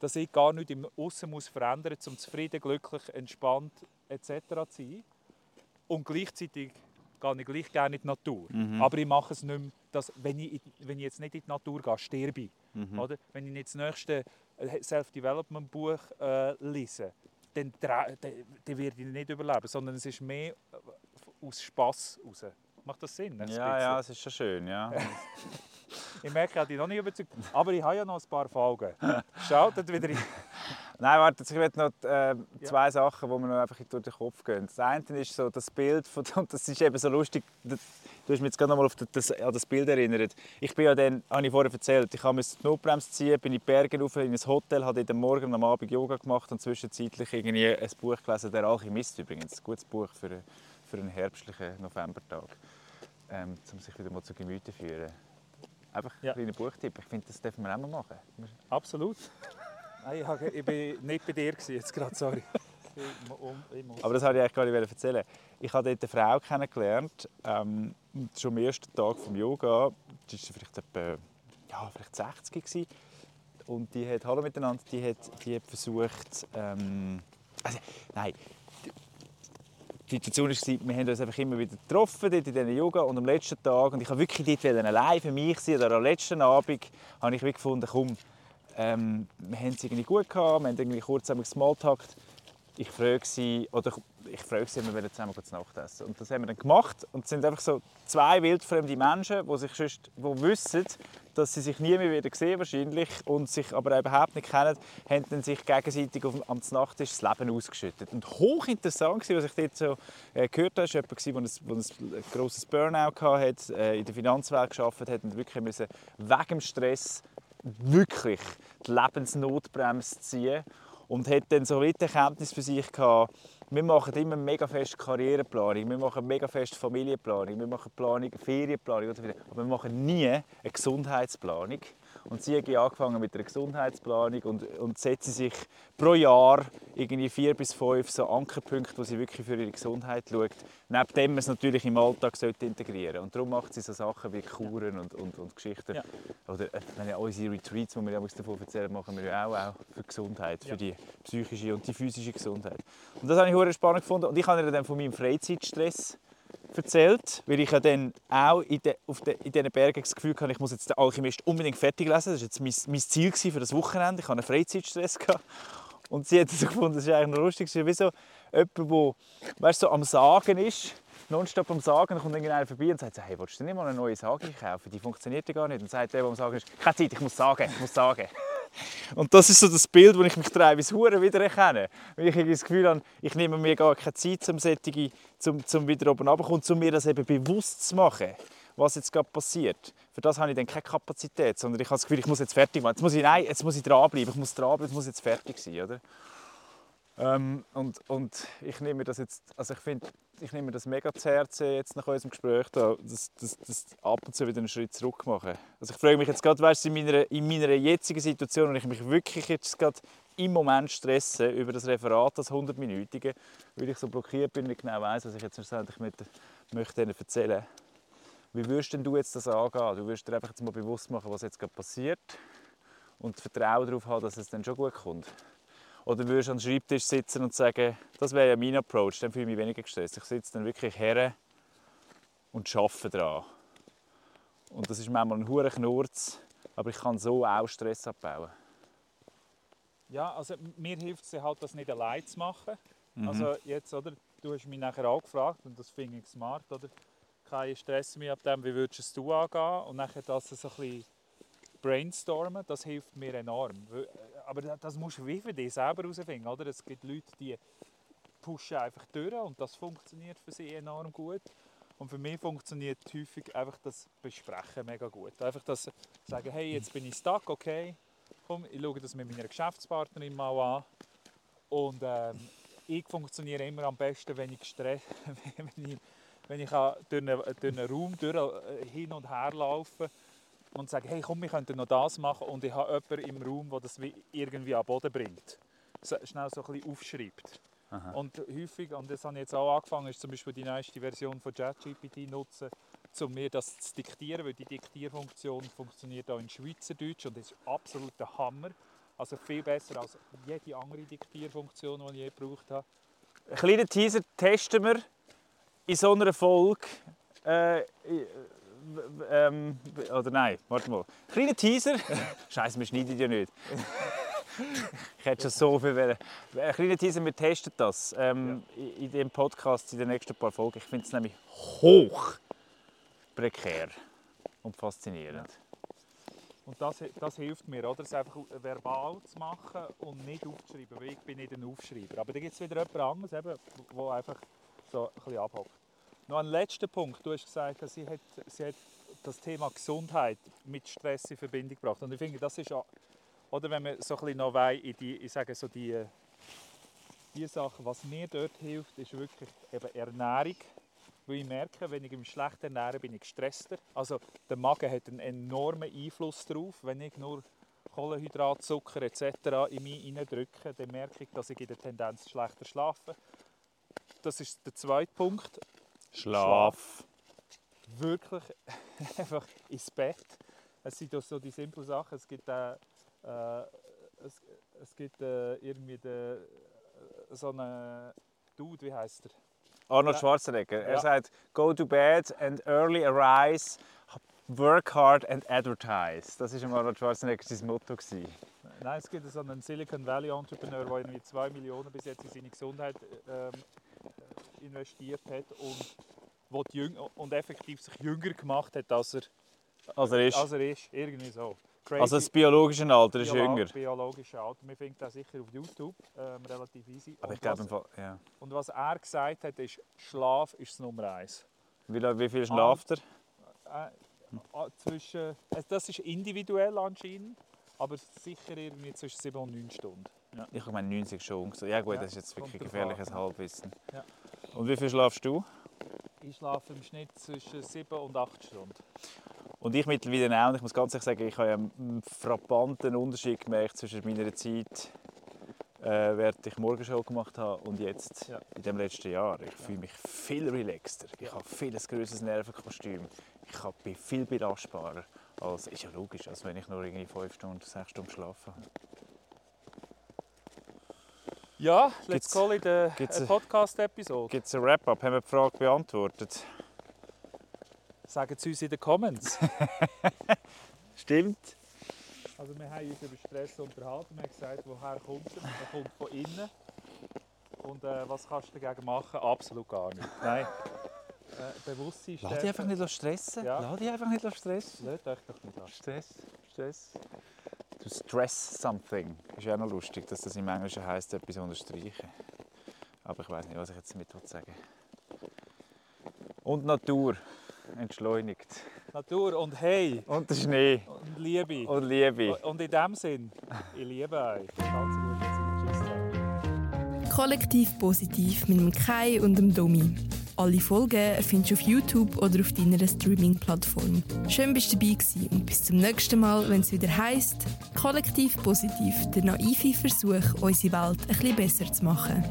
dass ich gar nichts im Aussen muss verändern muss, um zufrieden, glücklich, entspannt etc. zu sein. Und gleichzeitig gehe ich gleich gerne in die Natur. Aber ich mache es nicht mehr, dass, wenn, ich, wenn ich jetzt nicht in die Natur gehe, sterbe ich. Oder? Wenn ich nicht das nächste äh, Self-Development-Buch äh, lese, dann, dann, dann werde ich nicht überleben, sondern es ist mehr äh, aus Spass raus. Macht das Sinn? Ja, ja, es ist schon schön, ja. Ich merke, ich habe dich noch nicht überzeugt. Aber ich habe ja noch ein paar Folgen. Schaut wieder rein. Nein, warte, ich will noch äh, zwei Sachen, die mir noch einfach durch den Kopf gehen. Das eine ist so das Bild, von, und das ist eben so lustig, das- du hast mich jetzt gerade noch mal auf das, an das Bild erinnert. Ich bin ja dann, habe ich vorher erzählt, ich musste die Notbremse ziehen, bin in die Berge rauf, in ein Hotel, habe am Morgen und am Abend Yoga gemacht und zwischenzeitlich irgendwie ein Buch gelesen, «Der Alchemist» übrigens, ein gutes Buch für, für einen herbstlichen Novembertag, ähm, um sich wieder mal zu Gemüte zu führen. Einfach Ja. ein kleiner Buchtipp, ich finde, das dürfen wir auch mal machen. Absolut. Nein, ich, bin nicht bei dir jetzt gerade, sorry. Aber das wollte ich eigentlich gar nicht erzählen. Ich habe dort eine Frau kennengelernt, ähm, schon am ersten Tag des Yoga. Die war vielleicht, etwa, ja, vielleicht 60 gewesen. Und die hat, hallo miteinander, die hat, die hat versucht, ähm, also, nein, die Situation war, wir haben uns einfach immer wieder getroffen dort in diesen Yoga und am letzten Tag, und ich habe wirklich dort allein für mich sein, oder am letzten Abend, habe ich gefunden, komm, ähm, wir haben es irgendwie gut gehabt, wir haben irgendwie kurz zusammen gesmalltalkt. Ich frage sie, oder ich frage sie, ob wir zusammen zu Nacht essen Und das haben wir dann gemacht. Und es sind einfach so zwei wildfremde Menschen, die, sich sonst, die wissen, dass sie sich nie mehr wieder sehen wahrscheinlich und sich aber überhaupt nicht kennen, haben dann sich gegenseitig auf, am Nachttisch das Leben ausgeschüttet. Und hochinteressant war, was ich dort so äh, gehört habe, war jemand, der ein, ein grosses Burnout hatte, äh, in der Finanzwelt gearbeitet hat und wirklich müssen wegen dem Stress wirklich die Lebensnotbremse ziehen und hat dann so die Erkenntnis für sich gehabt, wir machen immer mega fest Karriereplanung, wir machen mega fest Familienplanung, wir machen Planung, Ferienplanung aber wir machen nie eine Gesundheitsplanung. Und sie hat angefangen mit einer Gesundheitsplanung und, und setzt sich pro Jahr irgendwie vier bis fünf so Ankerpunkte, wo sie wirklich für ihre Gesundheit schaut, neben dem man es natürlich im Alltag sollte integrieren Und darum macht sie so Sachen wie Kuren und, und, und Geschichten. Ja. Oder äh, meine, unsere Retreats, die wir ja davon erzählen, machen wir ja auch, auch für die Gesundheit, für Ja. die psychische und die physische Gesundheit. Und das habe ich sehr spannend gefunden. Und ich habe ihr dann von meinem Freizeitstress erzählt, weil ich ja dann auch in, de, auf de, in diesen Bergen das Gefühl hatte, ich muss jetzt den Alchemist unbedingt fertig lesen. Das war jetzt mein, mein Ziel für das Wochenende. Ich hatte einen Freizeitstress. Gehabt. Und sie hat so gefunden, das ist eigentlich noch lustig, wie so jemand, der so am Sagen ist, nonstop am Sagen, dann kommt irgendeiner vorbei und sagt, hey, willst du nicht mal eine neue Sage kaufen? Die funktioniert ja gar nicht. Und sagt der, der am Sagen ist, keine Zeit, ich muss sagen, ich muss sagen. Und das ist so das Bild, wo ich mich teilweise hure wieder erkenne. Weil ich das Gefühl habe, ich nehme mir gar keine Zeit, um, solche, zum, zum wieder oben runterzukommen, um mir das eben bewusst zu machen, was jetzt gerade passiert. Für das habe ich dann keine Kapazität, sondern ich habe das Gefühl, ich muss jetzt fertig machen. Jetzt muss ich, nein, jetzt muss ich dranbleiben, ich muss dranbleiben, es muss jetzt fertig sein, oder? Ähm, und, und ich nehme das jetzt, also ich finde, ich nehme das mega zu Herzen jetzt nach unserem Gespräch da, dass, dass, dass ab und zu wieder einen Schritt zurück machen. Also ich frage mich jetzt gerade, weißt in meiner, in meiner jetzigen Situation, und ich mich wirklich jetzt gerade im Moment stressen über das Referat, das 100-minütige, weil ich so blockiert bin und nicht genau weiß, was ich jetzt schlussendlich mit, möchte ihnen erzählen. Wie würdest denn du jetzt das angehen? Du würdest dir einfach jetzt mal bewusst machen, was jetzt gerade passiert und Vertrauen darauf haben, dass es dann schon gut kommt. Oder würdest du am Schreibtisch sitzen und sagen, das wäre ja mein Approach, dann fühle ich mich weniger gestresst. Ich sitze dann wirklich her und arbeite daran. Und das ist manchmal ein hoher Knurz, aber ich kann so auch Stress abbauen. Ja, also mir hilft es halt, das nicht allein zu machen. Mhm. Also jetzt, oder, du hast mich nachher auch gefragt und das finde ich smart, oder? Kein Stress mehr ab dem, wie würdest du es angehen? Und nachher das so ein bisschen brainstormen, das hilft mir enorm. Äh, aber das musst du wie für dich selber herausfinden, oder? Es gibt Leute, die pushen einfach durch und das funktioniert für sie enorm gut. Und für mich funktioniert häufig einfach das Besprechen mega gut. Einfach das sagen, hey, jetzt bin ich stuck, okay, komm, ich schaue das mit meiner Geschäftspartnerin mal an. Und ähm, ich funktioniere immer am besten, wenn ich gestresst, wenn ich, wenn ich durch, einen, durch einen Raum durch, äh, hin und her laufe und sage, hey komm, wir könnten noch das machen und ich habe jemanden im Raum, der das irgendwie an den Boden bringt. So, schnell so ein bisschen aufschreibt. Aha. Und häufig, und das habe ich jetzt auch angefangen, ist zum Beispiel die neueste Version von ChatGPT nutzen, um mir das zu diktieren, weil die Diktierfunktion funktioniert auch in Schweizerdeutsch und ist absolut der Hammer. Also viel besser als jede andere Diktierfunktion, die ich je gebraucht habe. Einen kleinen Teaser testen wir in so einer Folge. Äh, ähm, oder nein, warte mal. Kleiner Teaser. Scheiße, wir schneiden ja nicht. ich hätte schon so viel wollen. Ein kleiner Teaser, wir testen das ähm, ja. in dem Podcast in den nächsten paar Folgen. Ich finde es nämlich hoch prekär und faszinierend. Und das, das hilft mir, oder? es einfach verbal zu machen und nicht aufzuschreiben, weil ich bin nicht ein Aufschreiber. Aber da gibt es wieder jemand anderes, der einfach so ein bisschen abhockt. Noch ein letzter Punkt. Du hast gesagt, sie hat, sie hat das Thema Gesundheit mit Stress in Verbindung gebracht. Und ich finde, das ist auch, oder wenn man so ein bisschen noch in die, ich sage so die, die Sachen, was mir dort hilft, ist wirklich eben Ernährung. Weil ich merke, wenn ich mich schlecht ernähre, bin ich gestresster. Also der Magen hat einen enormen Einfluss darauf. Wenn ich nur Kohlenhydrat, Zucker etc. in mich hineindrücke, dann merke ich, dass ich in der Tendenz schlechter schlafe. Das ist der zweite Punkt. Schlaf. Wirklich einfach ins Bett. Es sind so die simplen Sachen. Es gibt, äh, äh, es, es gibt äh, irgendwie de, äh, so einen Dude, wie heißt er? Arnold Schwarzenegger. Ja. Er sagt, go to bed and early arise, work hard and advertise. Das war Arnold Schwarzenegger sein Motto. Nein, es gibt so einen Silicon Valley Entrepreneur, der irgendwie 2 Millionen bis jetzt in seine Gesundheit ähm, investiert hat und, wo die und effektiv sich jünger gemacht hat, als er, als er ist. Als er ist. Irgendwie so. Crazy. Also das biologische Alter ist Biolo jünger? biologische Alter. Man findet das sicher auf YouTube, ähm, relativ easy. Aber ich glaube, was, ja. Und was er gesagt hat, ist, Schlaf ist das Nummer eins. Wie, wie viel schlaft er? Äh, äh, zwischen, also das ist individuell anscheinend, aber sicher irgendwie zwischen 7 und 9 Stunden. Ja. Ich meine 90 schon. Ja gut, das ist jetzt wirklich gefährliches Halbwissen. Ja. Und wie viel schlafst du? Ich schlafe im Schnitt zwischen 7 und 8 Stunden. Und ich mittlerweile auch. Und ich muss ganz ehrlich sagen, ich habe einen frappanten Unterschied gemerkt zwischen meiner Zeit, äh, während ich Morgenschule gemacht habe, und jetzt, ja. in dem letzten Jahr. Ich fühle mich viel relaxter. Ich habe viel ein grösseres Nervenkostüm. Ich bin viel belastbarer. Als, ist ja logisch, als wenn ich nur irgendwie 5 Stunden, 6 Stunden schlafe. Ja, let's call it a, a Podcast-Episode. Gibt es ein Wrap-up? Haben wir die Frage beantwortet? Sagen Sie uns in den Comments. Stimmt. Also wir haben uns über Stress unterhalten. Wir haben gesagt, woher kommt er? Er kommt von innen. Und äh, was kannst du dagegen machen? Absolut gar nichts. Nein. Äh, Bewusstsein Lass dich einfach nicht stressen. Ja. Lass dich einfach nicht stressen. Lass dich doch nicht Stress. Stress. To stress something. Ist ja auch noch lustig, dass das im Englischen heisst, etwas unterstreichen. Aber ich weiß nicht, was ich jetzt damit sagen Und Natur entschleunigt. Natur und Hey. Und der Schnee. Und Liebe. Und Liebe. Und in dem Sinn, ich liebe euch. Ganz gut. Kollektiv positiv mit dem Kai und dem Domi. Alle Folgen findest du auf YouTube oder auf deiner Streaming-Plattform. Schön bist du dabei gewesen und bis zum nächsten Mal, wenn es wieder heisst, kollektiv positiv, der naive Versuch, unsere Welt ein bisschen besser zu machen.